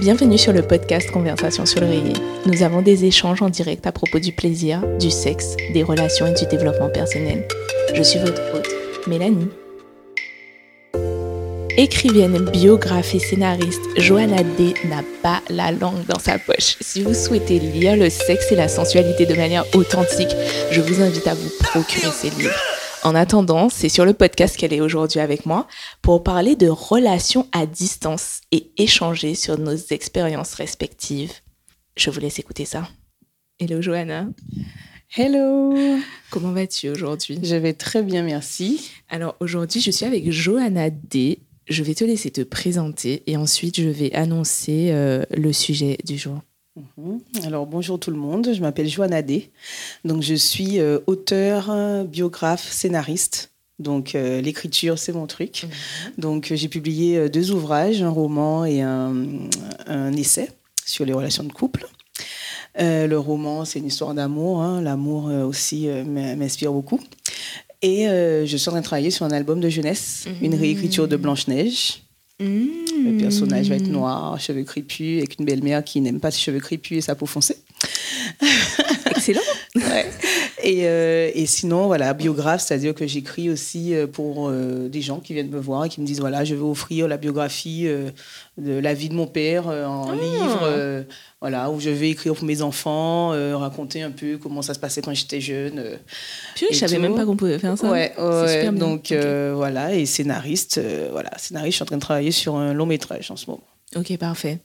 Bienvenue sur le podcast Conversation sur l'oreiller. Nous avons des échanges en direct à propos du plaisir, du sexe, des relations et du développement personnel. Je suis votre hôte, Mélanie. Écrivaine, biographe et scénariste, Johanna D n'a pas la langue dans sa poche. Si vous souhaitez lire le sexe et la sensualité de manière authentique, je vous invite à vous procurer ces livres. En attendant, c'est sur le podcast qu'elle est aujourd'hui avec moi pour parler de relations à distance et échanger sur nos expériences respectives. Je vous laisse écouter ça. Hello Johanna. Hello. Comment vas-tu aujourd'hui? Je vais très bien, merci. Alors aujourd'hui, je suis avec Johanna D. Je vais te laisser te présenter et ensuite je vais annoncer euh, le sujet du jour. Mhm. Alors bonjour tout le monde, je m'appelle Joanna D. Donc je suis euh, auteur, biographe, scénariste. Donc euh, l'écriture c'est mon truc. Mhm. Donc j'ai publié deux ouvrages, un roman et un, essai sur les relations de couple. le roman c'est une histoire d'amour, hein. l'amour aussi m'inspire beaucoup. Et je suis en train de travailler sur un album de jeunesse, une mhm. réécriture de Blanche Neige. Le personnage va être noir, cheveux crépus, avec une belle-mère qui n'aime pas ses cheveux crépus et sa peau foncée. Excellent. et, euh, et, sinon, voilà, biographe, c'est-à-dire que j'écris aussi euh, pour euh, des gens qui viennent me voir et qui me disent voilà, je veux offrir la biographie de la vie de mon père en ah. livre, voilà, où je vais écrire pour mes enfants, raconter un peu comment ça se passait quand j'étais jeune. Puis je savais même pas qu'on pouvait faire ça. Ouais, donc voilà, et scénariste, voilà, scénariste, je suis en train de travailler sur un long métrage en ce moment. Ok, parfait.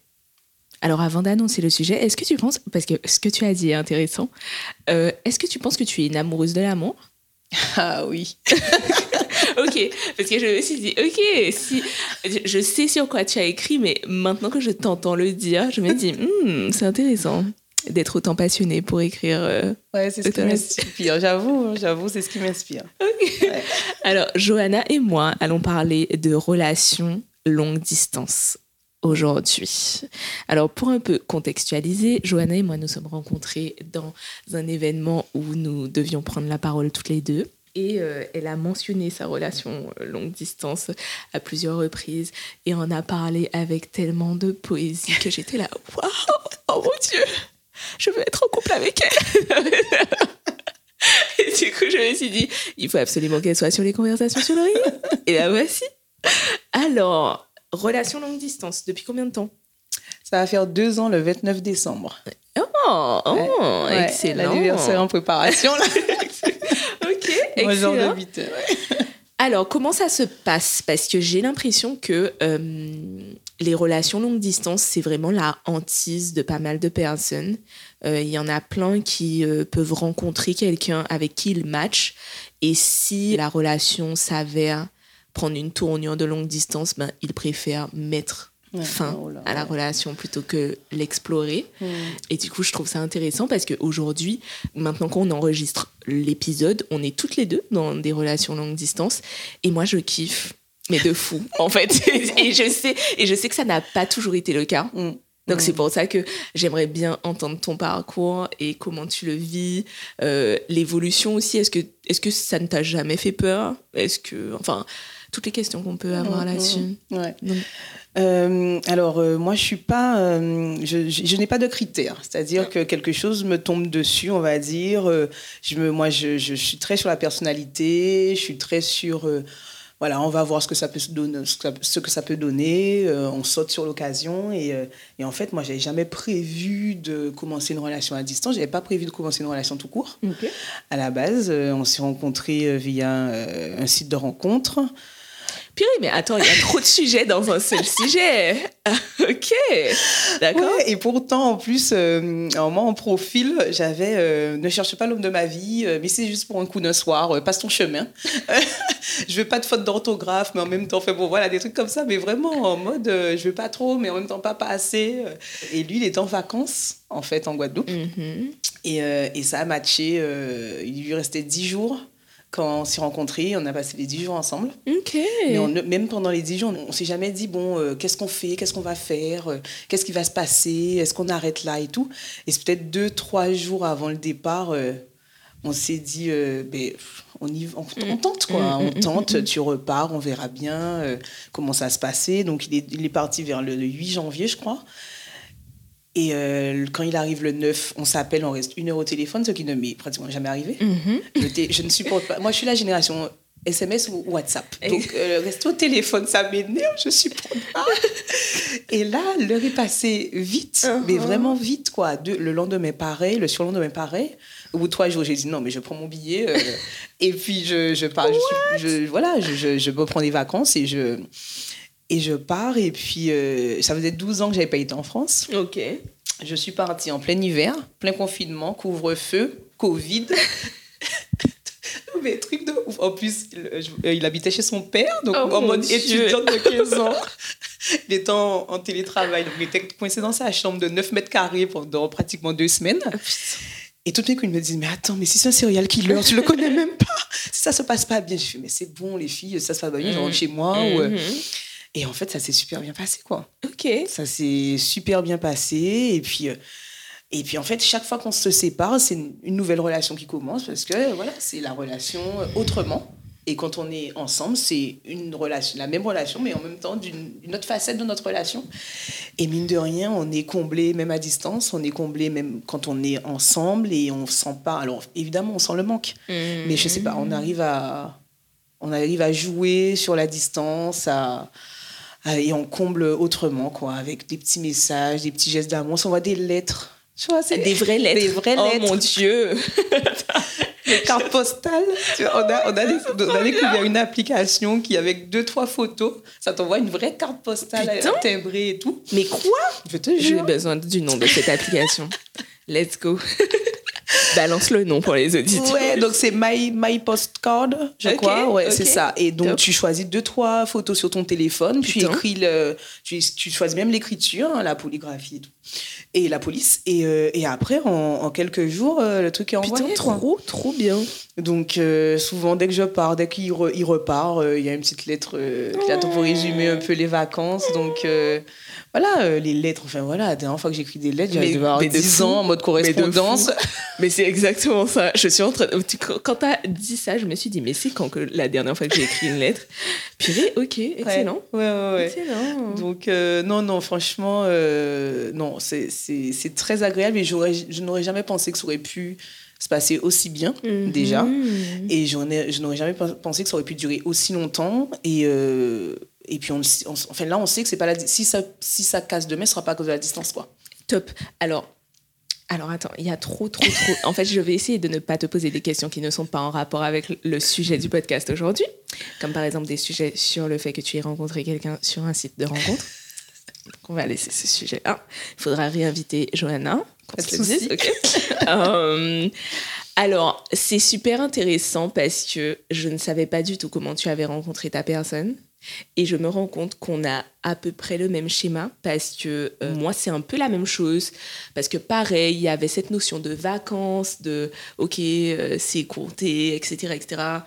Alors avant d'annoncer le sujet, est-ce que tu penses, parce que ce que tu as dit est intéressant, euh, est-ce que tu penses que tu es une amoureuse de l'amour? Ah oui. ok, parce que je me suis dit, ok, si je sais sur quoi tu as écrit, mais maintenant que je t'entends le dire, je me dis, hmm, c'est intéressant d'être autant passionné pour écrire. Euh, ouais, c'est ce qui m'inspire. J'avoue, j'avoue, c'est ce qui m'inspire. Alors, Johanna et moi allons parler de relations longue distance aujourd'hui. Alors pour un peu contextualiser, Johanna et moi nous sommes rencontrés dans un événement où nous devions prendre la parole toutes les deux. Et euh, elle a mentionné sa relation euh, longue distance à plusieurs reprises et en a parlé avec tellement de poésie que j'étais là, waouh, oh mon Dieu, je veux être en couple avec elle. et du coup, je me suis dit, il faut absolument qu'elle soit sur les conversations sur le ring. Et la voici. Alors, Relation longue distance, depuis combien de temps? Ça va faire deux ans le 29 décembre. Oh, oh excellent. L'anniversaire en préparation. Là. ok, excellent. Alors, comment ça se passe? Parce que j'ai l'impression que euh, les relations longue distance, c'est vraiment la hantise de pas mal de personnes. Euh, il y en a plein qui euh, peuvent rencontrer quelqu'un avec qui ils matchent. Et si la relation s'avère prendre une tournure de longue distance, ben, il préfère mettre fin oh à la relation plutôt que l'explorer. Et du coup, je trouve ça intéressant parce qu'aujourd'hui, maintenant qu'on enregistre l'épisode, on est toutes les deux dans des relations longue distance. Et moi, je kiffe, mais de fou, en fait. et, je sais, et je sais que ça n'a pas toujours été le cas. Hmm. Donc c'est hmm. pour ça que j'aimerais bien entendre ton parcours et comment tu le vis, euh, l'évolution aussi. Est-ce que est-ce que ça ne t'a jamais fait peur? Est-ce que enfin toutes les questions qu'on peut avoir mm, là-dessus. Ouais. Euh, alors euh, moi je suis pas, euh, je, n'ai pas de critères, c'est-à-dire que quelque chose me tombe dessus, on va dire. je me, moi je, je, suis très sur la personnalité, je suis très sur, voilà, on va voir ce que ça peut donner, ce que ça peut donner. on saute sur l'occasion et, et, en fait moi j'avais jamais prévu de commencer une relation à distance, j'avais pas prévu de commencer une relation tout court. À la base, on s'est rencontrés via un site de rencontre. Purée, mais attends, il y a trop de sujets dans un seul sujet. ok, d'accord. et pourtant, en plus, euh, moi, en profil, j'avais euh, Ne cherche pas l'homme de ma vie, euh, mais c'est juste pour un coup d'un soir, passe ton chemin. je veux pas de faute d'orthographe, mais en même temps, fait bon, voilà, des trucs comme ça, mais vraiment en mode Je veux pas trop, mais en même temps, pas, pas assez. Et lui, il est en vacances, en fait, en Guadeloupe. Mm-hmm. et, et, ça a matché. il lui restait dix jours quand on s'est rencontrés, on a passé les dix jours ensemble. Ok. Mais même pendant les dix jours, on, ne s'est jamais dit, bon, euh, qu'est-ce qu'on fait, qu'est-ce qu'on va faire, euh, qu'est-ce qui va se passer, est-ce qu'on arrête là et tout. Et c'est peut-être deux, trois jours avant le départ, euh, on s'est dit, ben, on, y, on, mm. tente, quoi. Mm, on mm, tente, tu repars, on verra bien comment ça se passait. Donc, il est, il est parti vers le 8 janvier, je crois. Et euh, quand il arrive le 9, on s'appelle, on reste une heure au téléphone, ce qui ne m'est pratiquement jamais arrivé. Mhm. je, je, ne supporte pas. Moi, je suis la génération SMS ou WhatsApp. Donc, euh, rester au téléphone, ça m'énerve, je supporte pas. Et là, l'heure est passée vite, mais uh-huh. vraiment vite, quoi. le lendemain, pareil, le surlendemain, pareil. Au bout de trois jours, j'ai dit non, mais je prends mon billet. Euh, et puis, je, je pars. Je, voilà, je, je, me prends des vacances et je, et je pars. Et puis, euh, ça faisait 12 ans que j'avais pas été en France. Ok. Je suis partie en plein hiver, plein confinement, couvre-feu, Covid. mais truc de ouf. En plus, il, euh, habitait chez son père, donc oh en mode étudiant de 15 ans. il était en, télétravail, donc il était coincé dans sa chambre de 9 mètres carrés pendant pratiquement deux semaines. Oh, et tout d'un coup, il me dit, mais attends, mais si c'est un serial killer, tu le connais même pas. Si ça se passe pas bien, je fais, mais c'est bon, les filles, ça se passe bien, je rentre chez moi. Euh, mm-hmm. Et en fait, ça s'est super bien passé, quoi. Ok. Ça s'est super bien passé. Et puis, euh, et puis en fait, chaque fois qu'on se sépare, c'est une, nouvelle relation qui commence parce que voilà, c'est la relation autrement. Et quand on est ensemble, c'est une relation, la même relation, mais en même temps d'une autre facette de notre relation. Et mine de rien, on est comblé même à distance, on est comblé même quand on est ensemble et on sent pas. Alors évidemment, on sent le manque, mmh. mais je sais pas, on arrive à, on arrive à jouer sur la distance, à, et on comble autrement quoi, avec des petits messages, des petits gestes d'amour. On s'envoie des lettres tu vois, c'est des vraies lettres. Des vraies lettres. Oh mon Dieu Des cartes postales. Tu vois, on, a, on, a on a découvert une application qui, avec deux, trois photos, ça t'envoie une vraie carte postale Putain. timbrée et tout. Mais quoi? Je te jure. J'ai besoin du nom de cette application. Let's go. Balance le nom pour les auditeurs. Ouais, donc c'est My, My Postcard, je crois. Ouais, c'est ça. Et donc tu choisis deux, trois photos sur ton téléphone, tu écris le. Tu, tu choisis même l'écriture, hein, la polygraphie et tout et la police. Et, euh, et après, en, quelques jours, euh, le truc est envoyé. Putain, trop, trop bien. Donc, euh, souvent, dès que je pars, dès qu'il il repart, il y a une petite lettre qui attend pour résumer un peu les vacances. Donc, voilà, les lettres, enfin voilà, la dernière fois que j'écris des lettres, j'avais avoir 10 ans en mode correspondance. Mais, c'est exactement ça. Je suis en train Quand tu as dit ça, je me suis dit, mais c'est quand que la dernière fois que j'ai écrit une lettre? Purée, ok, excellent. Ouais, ouais, ouais. Excellent. Donc, non, non, franchement, non, c'est c'est très agréable et je n'aurais jamais pensé que ça aurait pu se passer aussi bien mhm. déjà. Et je n'aurais jamais pensé que ça aurait pu durer aussi longtemps. Et, euh, et puis, on, enfin, là, on sait que c'est pas la, si, ça, si ça casse demain, ce sera pas à cause de la distance. Quoi. Top. Alors, alors attends, il y a trop, trop, trop. En fait, je vais essayer de ne pas te poser des questions qui ne sont pas en rapport avec le sujet du podcast aujourd'hui, comme par exemple des sujets sur le fait que tu aies rencontré quelqu'un sur un site de rencontre. Donc on va laisser ce sujet-là. Il faudra réinviter Johanna. Euh, alors, c'est super intéressant parce que je ne savais pas du tout comment tu avais rencontré ta personne. Et je me rends compte qu'on a à peu près le même schéma parce que euh, moi, c'est un peu la même chose. Parce que pareil, il y avait cette notion de vacances, de OK, euh, c'est compté, etc., etc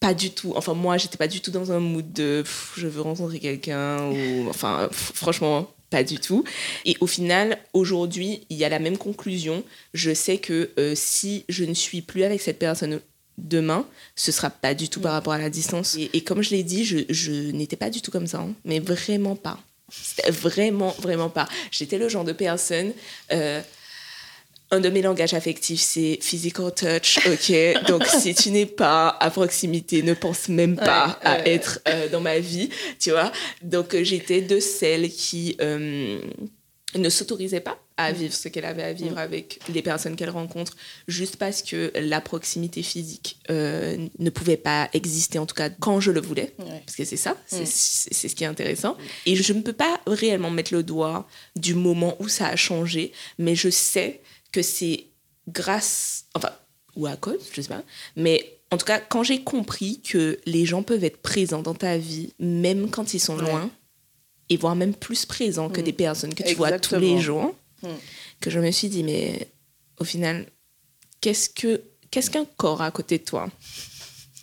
pas du tout. Enfin, moi, j'étais pas du tout dans un mood de je veux rencontrer quelqu'un ou enfin, franchement, pas du tout. Et au final, aujourd'hui, il y a la même conclusion. Je sais que euh, si je ne suis plus avec cette personne demain, ce sera pas du tout par rapport à la distance. Et, comme je l'ai dit, je, je n'étais pas du tout comme ça, hein. mais vraiment pas. Vraiment, vraiment pas. J'étais le genre de personne. Euh, un de mes langages affectifs, c'est physical touch, ok. Donc, si tu n'es pas à proximité, ne pense même pas à être euh, dans ma vie, tu vois. Donc, euh, j'étais de celles qui euh, ne s'autorisaient pas à mm. vivre ce qu'elle avait à vivre mm. avec les personnes qu'elle rencontre, juste parce que la proximité physique ne pouvait pas exister, en tout cas quand je le voulais, parce que c'est ça, mm. c'est ce qui est intéressant. Et je ne peux pas réellement mettre le doigt du moment où ça a changé, mais je sais que c'est grâce, enfin, ou à cause, je sais pas, mais en tout cas, quand j'ai compris que les gens peuvent être présents dans ta vie, même quand ils sont loin, et voire même plus présents que mm. des personnes que tu vois tous les jours, mm. que je me suis dit, mais au final, qu'est-ce que qu'est-ce qu'un corps à côté de toi?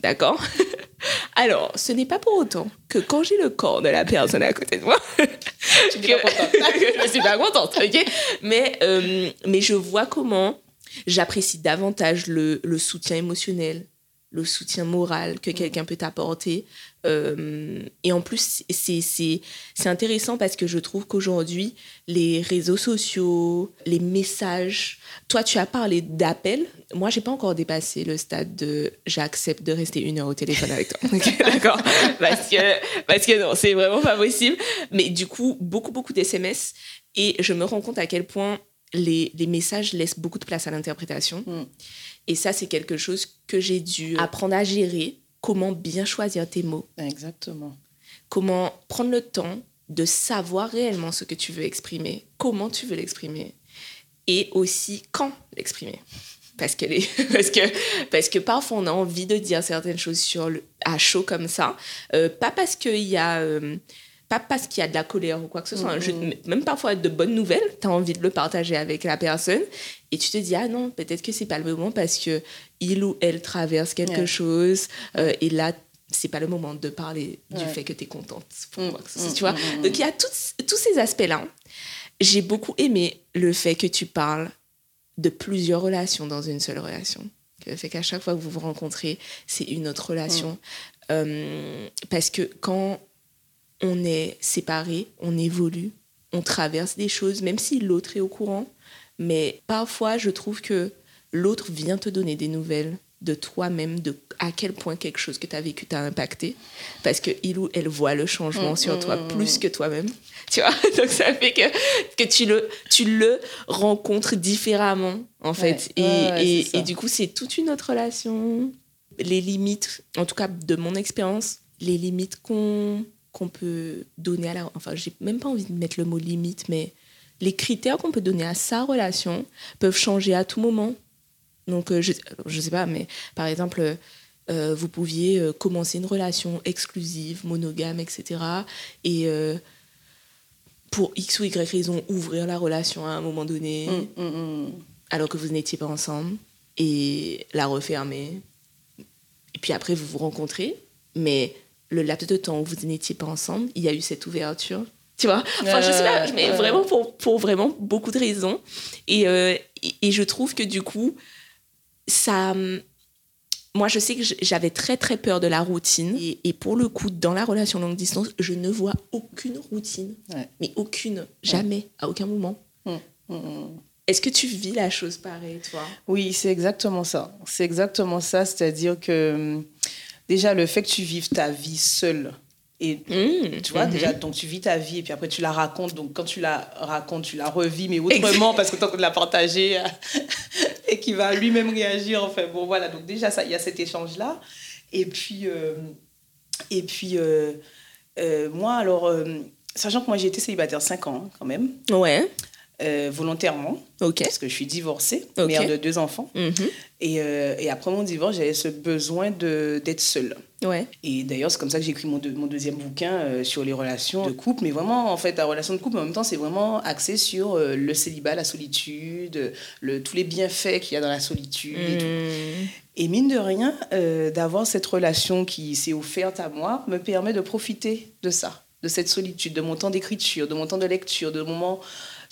D'accord? Alors, ce n'est pas pour autant que quand j'ai le corps de la personne à côté de moi, je suis pas contente, ok mais, euh, mais je vois comment j'apprécie davantage le, le, soutien émotionnel, le soutien moral que mm. quelqu'un peut t'apporter. Euh, et en plus, c'est intéressant parce que je trouve qu'aujourd'hui, les réseaux sociaux, les messages, toi, tu as parlé d'appels. Moi, j'ai pas encore dépassé le stade de j'accepte de rester une heure au téléphone avec toi. D'accord parce que, parce que non, c'est vraiment pas possible. Mais du coup, beaucoup, beaucoup d'SMS. Et je me rends compte à quel point les, les messages laissent beaucoup de place à l'interprétation. Mm. Et ça, c'est quelque chose que j'ai dû apprendre à gérer. Comment bien choisir tes mots. Exactement. Comment prendre le temps de savoir réellement ce que tu veux exprimer, comment tu veux l'exprimer, et aussi quand l'exprimer. Parce que, les, parce, que, parce que parfois on a envie de dire certaines choses sur le, à chaud comme ça, euh, pas parce qu'il y a... Euh, pas parce qu'il y a de la colère ou quoi que ce soit, mm-hmm. même parfois de bonnes nouvelles, tu as envie de le partager avec la personne et tu te dis ah non, peut-être que c'est pas le moment parce que il ou elle traverse quelque chose euh, et là c'est pas le moment de parler du fait que tu es contente pour mm. ce tu vois. Mm, mm, Donc il y a tous, tous ces aspects-là. J'ai beaucoup aimé le fait que tu parles de plusieurs relations dans une seule relation. Le fait qu'à chaque fois que vous vous rencontrez, c'est une autre relation. Euh, parce que quand on est séparés, on évolue, on traverse des choses, même si l'autre est au courant. Mais parfois, je trouve que l'autre vient te donner des nouvelles de toi-même, de à quel point quelque chose que tu as vécu t'a impacté, parce qu'il ou elle voit le changement mm, sur toi mm, plus mm. que toi-même. Tu vois Donc ça fait que, que tu, le, tu le rencontres différemment, en fait. et, et, du coup, c'est toute une autre relation. Les limites, en tout cas de mon expérience, les limites qu'on qu'on peut donner à la... Enfin, j'ai même pas envie de mettre le mot limite, mais les critères qu'on peut donner à sa relation peuvent changer à tout moment. Donc, euh, je ne sais pas, mais par exemple, euh, vous pouviez euh, commencer une relation exclusive, monogame, etc. Et pour X ou Y raison, ouvrir la relation à un moment donné, mmh, mmh, mmh. alors que vous n'étiez pas ensemble, et la refermer. Et puis après, vous vous rencontrez, mais le laps de temps où vous n'étiez pas ensemble, il y a eu cette ouverture. Tu vois? Enfin, je sais pas, mais vraiment pour, pour, vraiment beaucoup de raisons. Et, euh, et, je trouve que du coup, ça. Moi, je sais que j'avais très, très peur de la routine. Et, pour le coup, dans la relation longue distance, je ne vois aucune routine. Mais aucune. Jamais. À aucun moment. Est-ce que tu vis la chose pareil, toi? Oui, c'est exactement ça. C'est exactement ça. C'est-à-dire que déjà le fait que tu vives ta vie seule et mmh, tu vois, déjà, mmh. donc tu vis ta vie et puis après tu la racontes. Donc quand tu la racontes, tu la revis, mais autrement parce que en train de la partager et qui va lui-même réagir. Enfin bon, voilà. Donc déjà, il y a cet échange-là. Et puis, euh, et puis euh, euh, moi, alors, sachant que moi j'ai été célibataire 5 ans quand même. Ouais. Euh, volontairement, parce que je suis divorcée, mère de deux enfants. Mhm. Et, euh, et, après mon divorce, j'avais ce besoin d'être seule. Ouais. Et d'ailleurs, c'est comme ça que j'ai écrit mon, mon deuxième bouquin euh, sur les relations de couple. Mais vraiment, en fait, la relation de couple, en même temps, c'est vraiment axé sur le célibat, la solitude, le, tous les bienfaits qu'il y a dans la solitude. Et, mhm. et, mine de rien, d'avoir cette relation qui s'est offerte à moi me permet de profiter de ça, de cette solitude, de mon temps d'écriture, de mon temps de lecture, de moments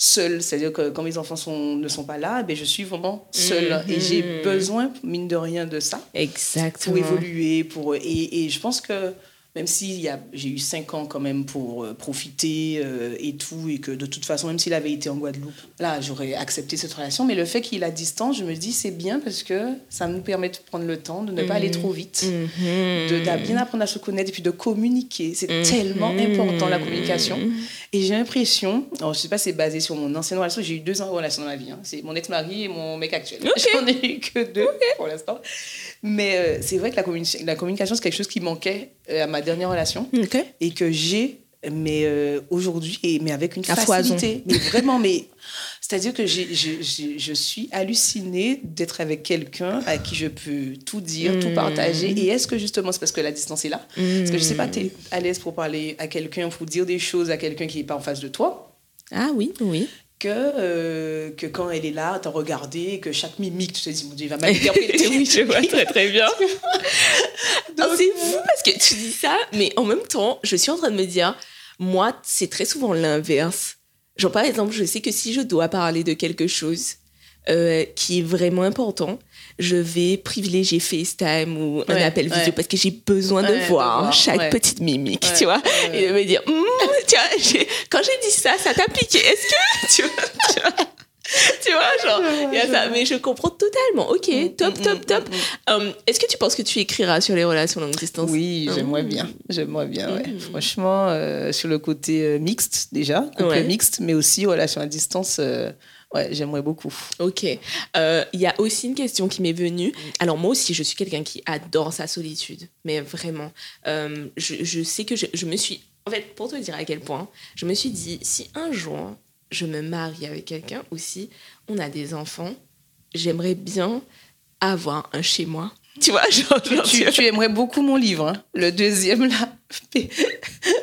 seule. C'est-à-dire que quand mes enfants sont, ne sont pas là, ben, je suis vraiment seule. Et j'ai mhm. besoin, mine de rien, de ça. Exactement. Pour évoluer. Pour, et, et je pense que même si j'ai eu cinq ans quand même pour euh, profiter euh, et tout, et que de toute façon, même s'il avait été en Guadeloupe, là, j'aurais accepté cette relation. Mais le fait qu'il a distance, je me dis, c'est bien parce que ça nous permet de prendre le temps, de ne pas aller trop vite, mhm. de, bien apprendre à se connaître et puis de communiquer. C'est mhm. tellement important, la communication. Et j'ai l'impression, alors je sais pas, c'est basé sur mon ancienne relation, j'ai eu deux ans de relation dans ma vie. Hein. C'est mon ex-mari et mon mec actuel. J'en ai eu que deux pour l'instant. Mais euh, c'est vrai que la, la communication, c'est quelque chose qui manquait à ma dernière relation. Et que j'ai mais euh, aujourd'hui mais avec une facilité. Mais vraiment mais c'est-à-dire que je suis hallucinée d'être avec quelqu'un à qui je peux tout dire, tout partager. Mm. Et est-ce que justement, c'est parce que la distance est là? Parce que je sais pas, tu es à l'aise pour parler à quelqu'un, pour dire des choses à quelqu'un qui n'est pas en face de toi? Ah oui, oui que, euh, que quand elle est là, t'as regardé, que chaque mimique, tu te dis, mon Dieu, il va m'interpréter. oui, je vois très très bien. Ah, c'est fou parce que tu dis ça, mais en même temps, je suis en train de me dire, moi, c'est très souvent l'inverse. Genre, par exemple, je sais que si je dois parler de quelque chose euh, qui est vraiment important, je vais privilégier FaceTime ou un appel vidéo parce que j'ai besoin de voir, chaque petite mimique, tu vois, et de me dire, hum, tu vois, quand j'ai dit ça, ça t'a piqué. Est-ce que tu vois, tu vois, genre, il y a ça. Mais je comprends totalement. Ok, mm, top, mm, top, mm, top. Um, est-ce que tu penses que tu écriras sur les relations longue distance? Oui, j'aimerais bien. J'aimerais bien, ouais. Franchement, euh, sur le côté euh, mixte, déjà, couple mixte, mais aussi relations à distance. Euh, ouais, j'aimerais beaucoup. Ok. Il y a aussi une question qui m'est venue. Alors, moi aussi, je suis quelqu'un qui adore sa solitude. Mais vraiment, je, je, sais que je, je me suis. En fait, pour te dire à quel point, je me suis dit, si un jour je me marie avec quelqu'un aussi, on a des enfants, j'aimerais bien avoir un chez moi. Tu vois, genre, tu, aimerais beaucoup mon livre, hein. le deuxième là.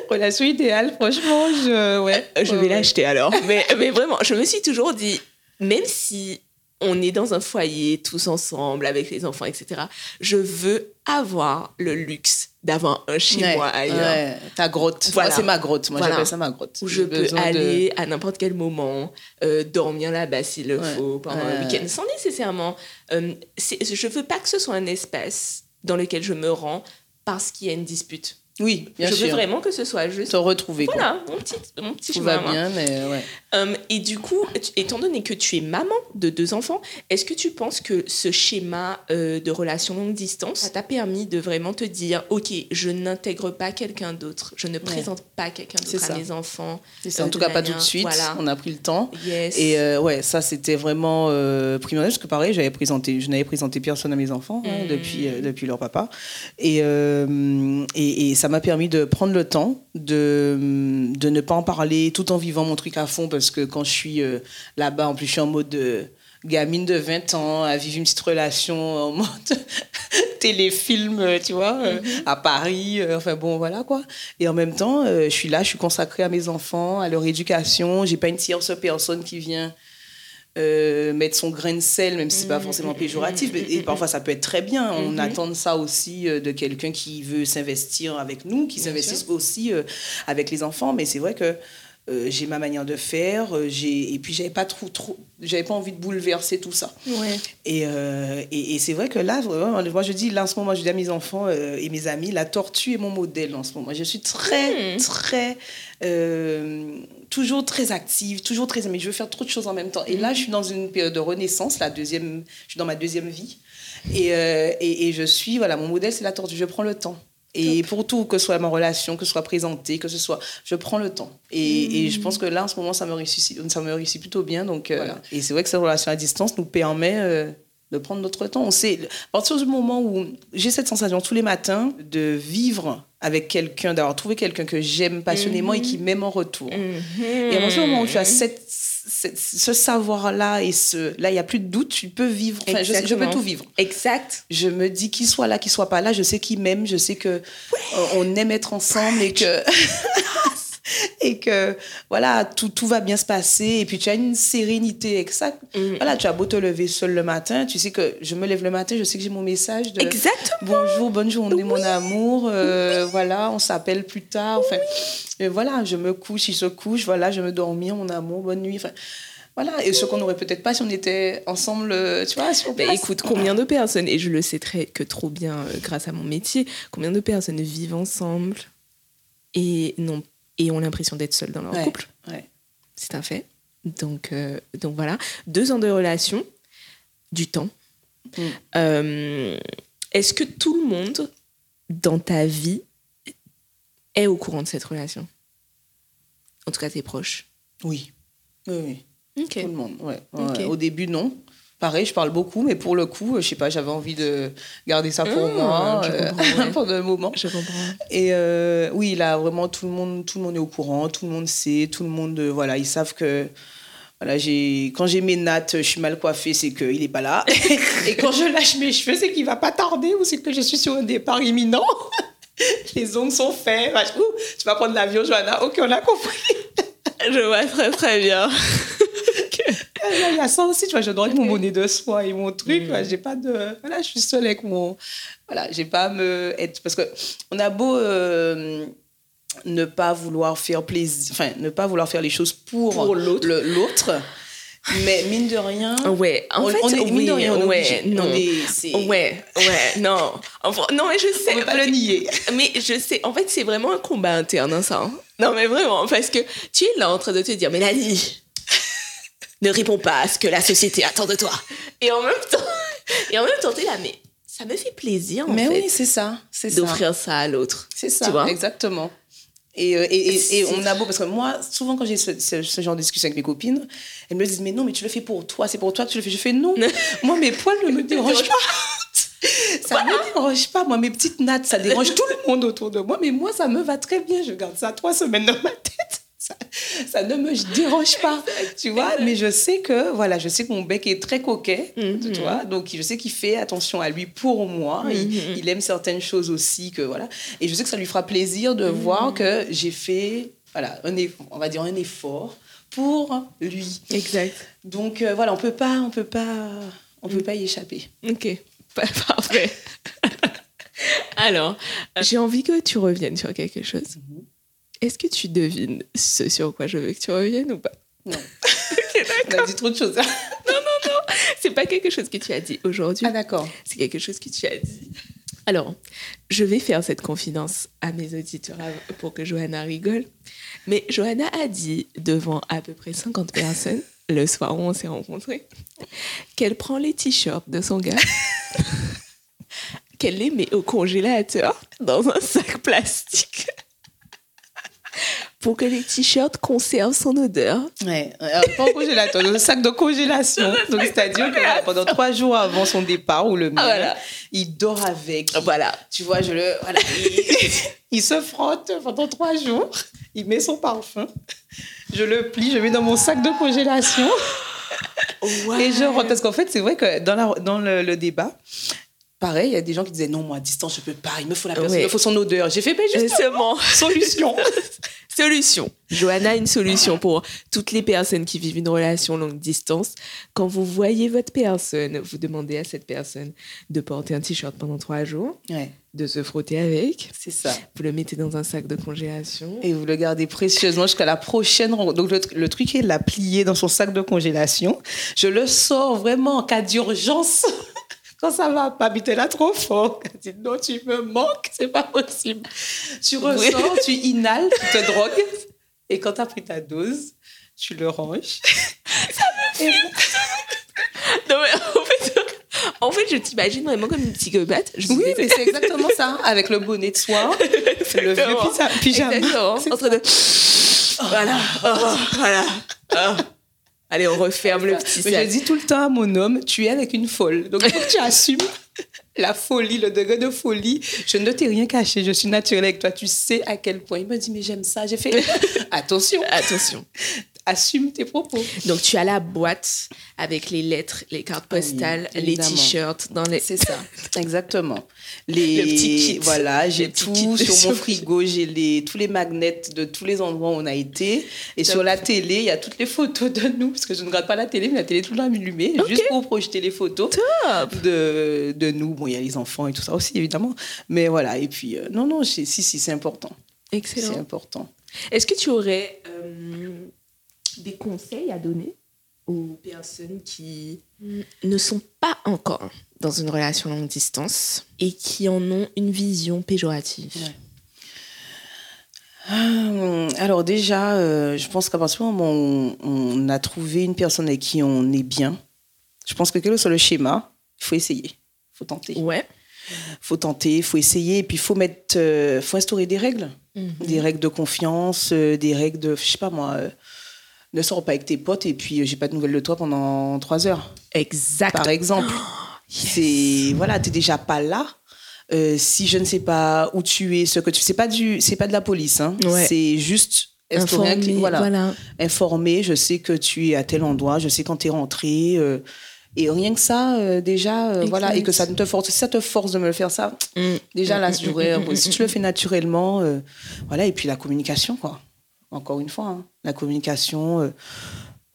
Relation idéale, franchement, je, ouais, euh, je vais l'acheter alors. mais, mais vraiment, je me suis toujours dit, même si on est dans un foyer tous ensemble avec les enfants, etc. Je veux avoir le luxe d'avoir un chez moi ailleurs. ta grotte. Voilà. c'est ma grotte. Moi, j'appelle ça ma grotte. Où je peux aller à n'importe quel moment, euh, dormir là-bas s'il le faut, pendant un week-end, sans nécessairement... Euh, je veux pas que ce soit un espace dans lequel je me rends parce qu'il y a une dispute. Oui, bien je veux vraiment que ce soit juste. Te retrouver. Voilà, mon petit, mon petit Tout va bien, mais ouais. Euh, et du coup, étant donné que tu es maman de deux enfants, est-ce que tu penses que ce schéma euh, de relation longue distance t'a permis de vraiment te dire, ok, je n'intègre pas quelqu'un d'autre, je ne présente pas quelqu'un d'autre à mes enfants. C'est en tout cas pas tout de suite. On a pris le temps. Et euh, ouais, ça c'était vraiment primordial parce que pareil, j'avais présenté, je n'avais présenté personne à mes enfants hein, hmm. depuis depuis leur papa. Et et, et ça m'a permis de prendre le temps de, de ne pas en parler tout en vivant mon truc à fond parce que quand je suis euh, là-bas, en plus je suis en mode de gamine de 20 ans à vivre une petite relation en mode téléfilm, euh, tu vois, euh, mm-hmm. à Paris, enfin bon, voilà quoi. Et en même temps, je suis là, je suis consacrée à mes enfants, à leur éducation, j'ai pas une tierce personne qui vient euh, mettre son grain de sel, même si c'est pas mmh, forcément péjoratif, et parfois ça peut être très bien. On attend ça aussi euh, de quelqu'un qui veut s'investir avec nous, qui s'investisse aussi euh, avec les enfants. Mais c'est vrai que j'ai ma manière de faire, j'ai et puis j'avais pas trop, trop j'avais pas envie de bouleverser tout ça. Ouais. Et, et, et c'est vrai que là, moi je dis, là en ce moment, je dis à mes enfants et mes amis, la tortue est mon modèle en ce moment. Je suis très, très toujours très active, toujours très mais je veux faire trop de choses en même temps. Et là, je suis dans une période de renaissance, la deuxième, je suis dans ma deuxième vie. Et, euh, et, et, je suis, voilà, mon modèle, c'est la tortue. Je prends le temps. Et pour tout, que ce soit ma relation, que ce soit présenté, que ce soit, je prends le temps. Et, et je pense que là, en ce moment, ça me réussit, ça me réussit plutôt bien. Donc, euh, voilà. Et c'est vrai que cette relation à distance nous permet euh, de prendre notre temps. On sait, à partir du moment où j'ai cette sensation tous les matins de vivre avec quelqu'un, d'avoir trouvé quelqu'un que j'aime passionnément et qui mhm. m'aime en retour. Et à partir du moment où tu as cette, ce savoir-là et ce, là, il n'y a plus de doute, tu peux vivre. Enfin, je, je, peux tout vivre. Exact. Je me dis qu'il soit là, qu'il soit pas là, je sais qu'il m'aime, je sais que euh, on aime être ensemble et que et que voilà, tout, tout va bien se passer. Et puis tu as une sérénité exacte. Mm. Voilà, tu as beau te lever seul le matin, tu sais que je me lève le matin, je sais que j'ai mon message de Exactement. bonjour, bonne journée, mon amour. Euh, voilà, on s'appelle plus tard. Enfin, voilà, je me couche, il se couche, voilà, je me dormir, mon amour, bonne nuit. Enfin, voilà, et ce qu'on n'aurait peut-être pas si on était ensemble, euh, tu vois, sur ben, écoute, combien de personnes, et je le sais très, que trop bien euh, grâce à mon métier, combien de personnes vivent ensemble et n'ont et ont l'impression d'être seuls dans leur couple. C'est un fait. Donc, euh, donc voilà. Deux ans de relation, du temps. Mm. Euh, est-ce que tout le monde dans ta vie est au courant de cette relation? En tout cas, tes proches? Oui. Oui, oui. Tout le monde, ouais. Au début, non. Pareil, je parle beaucoup, mais pour le coup, je sais pas, j'avais envie de garder ça pour mmh, moi euh, pendant un moment. Je comprends. Et euh, oui, là, vraiment, tout le monde, tout le monde est au courant, tout le monde sait, tout le monde, euh, voilà, ils savent que voilà, j'ai quand j'ai mes nattes, je suis mal coiffée, c'est qu'il n'est pas là. et quand je lâche mes cheveux, c'est qu'il va pas tarder ou c'est que je suis sur un départ imminent? Les ongles sont faits. tu vas prendre l'avion, Johanna. Ok, on a compris. je vois très très bien. Il y a ça aussi, tu vois, je dois être mon monnaie de soi et mon truc. Mm. j'ai pas de. Voilà, je suis seule avec mon. Voilà, j'ai pas à me. Être... Parce qu'on a beau. Euh, ne pas vouloir faire plaisir, enfin, ne pas vouloir faire les choses pour, l'autre. Mais mine de rien. Ouais, en fait, on est, mine de rien, on ouais, non. On ouais, ouais, non. non, mais je sais. On peut pas le nier. Mais je sais, en fait, c'est vraiment un combat interne, hein, ça. Hein. Non, mais vraiment, parce que tu es là en train de te dire, Mélanie, ne réponds pas à ce que la société attend de toi. Et en même temps, et en même temps, t'es là, mais ça me fait plaisir, en mais fait. oui, c'est ça. D'offrir ça à l'autre. C'est ça, tu vois exactement. Et, euh, et, et, on a beau, parce que moi, souvent quand j'ai ce, ce, genre de discussion avec mes copines, elles me disent, mais non, mais tu le fais pour toi, c'est pour toi que tu le fais. Je fais non, moi mes poils ne me dérangent pas. ça ne me dérange pas. Moi, mes petites nattes, ça dérange tout le monde autour de moi, mais moi, ça me va très bien. Je garde ça trois semaines dans ma tête ça, ne me dérange pas, tu vois. Mais je sais que, voilà, je sais que mon bec est très coquet, tu mhm. vois. Donc, je sais qu'il fait attention à lui pour moi. Mhm. il, aime certaines choses aussi, que voilà. Et je sais que ça lui fera plaisir de mhm. voir que j'ai fait, voilà, un on va dire un effort pour lui. Exact. Donc, euh, voilà, on peut pas, on peut pas, on peut pas y échapper. Ok, parfait. Alors, j'ai envie que tu reviennes sur quelque chose. Est-ce que tu devines ce sur quoi je veux que tu reviennes ou pas Non. On a dit trop de choses. non, non, non. C'est pas quelque chose que tu as dit aujourd'hui. Ah, d'accord. C'est quelque chose que tu as dit. Alors, je vais faire cette confidence à mes auditeurs pour que Johanna rigole. Mais Johanna a dit devant à peu près 50 personnes, le soir où on s'est rencontrés, qu'elle prend les t-shirts de son gars, qu'elle les met au congélateur dans un sac plastique pour que les t-shirts conservent son odeur. Ouais, euh, pas au congélateur, le sac de congélation. Donc, c'est-à-dire que pendant trois jours avant son départ, ou le mien, ah, il dort avec. Voilà. Tu vois, je le. Voilà. Il, se frotte pendant trois jours. Il met son parfum. Je le plie, je mets dans mon sac de congélation. Et je rentre. Parce qu'en fait, c'est vrai que dans, la, dans le, débat, pareil, il y a des gens qui disaient non, moi, à distance, je peux pas, il me faut la personne, il me faut son odeur. J'ai fait, mais justement, solution. Solution. Johanna a une solution pour toutes les personnes qui vivent une relation longue distance. Quand vous voyez votre personne, vous demandez à cette personne de porter un t-shirt pendant trois jours, de se frotter avec. C'est ça. Vous le mettez dans un sac de congélation. Et vous le gardez précieusement jusqu'à la prochaine rencontre. Donc le, truc est de la plier dans son sac de congélation. Je le sors vraiment en cas d'urgence. quand ça va pas, mais là trop fort. Elle dit non, tu me manques, c'est pas possible. Tu ressens, tu inhales, tu te drogues, et quand tu as pris ta dose, tu le ranges. Ça me fait. non, mais en fait, en fait je t'imagine vraiment comme une psychopathe. Je oui, mais c'est exactement ça. Avec le bonnet de soie, le vieux pyjama. Exactement. En train de. Voilà. Oh, voilà. Oh. Allez, on referme le petit sac. Je dis tout le temps à mon homme, tu es avec une folle. Donc, faut que tu assumes la folie, le degré de folie. Je ne t'ai rien caché, je suis naturelle avec toi. Tu sais à quel point. Il me dit, mais j'aime ça. J'ai fait, attention. Attention assume tes propos. Donc tu as la boîte avec les lettres, les cartes postales, les t-shirts dans les. C'est ça, exactement. Les le petit kit. Voilà, j'ai tout sur mon frigo, j'ai les tous les magnets de tous les endroits où on a été et sur la télé, il y a toutes les photos de nous parce que je ne regarde pas la télé, mais la télé est tout le temps allumée juste pour projeter les photos de de nous. Bon, il y a les enfants et tout ça aussi évidemment, mais voilà. Et puis euh, non non, si si c'est important. Excellent. C'est important. Est-ce que tu aurais euh, des conseils à donner aux personnes qui ne sont pas encore dans une relation longue distance et qui en ont une vision péjorative ah, alors déjà, euh, je pense qu'à partir du moment où on, a trouvé une personne avec qui on est bien, je pense que quel que soit le schéma, il faut essayer, il faut tenter. Ouais. faut tenter, il faut essayer, et puis il faut mettre, euh, faut instaurer des règles, mhm. des règles de confiance, euh, des règles de, je sais pas moi, ne sors pas avec tes potes et puis euh, j'ai pas de nouvelles de toi pendant trois heures. Exact. Par exemple. C'est voilà, t'es déjà pas là. Euh, si je ne sais pas où tu es, ce que tu c'est pas du c'est pas de la police hein. C'est juste informer, voilà, informer, je sais que tu es à tel endroit, je sais quand tu es rentré euh, et rien que ça déjà voilà et que ça ne te force si ça te force de me le faire ça mm. déjà là mm, mm, si tu le fais naturellement voilà et puis la communication quoi encore une fois, hein. la communication.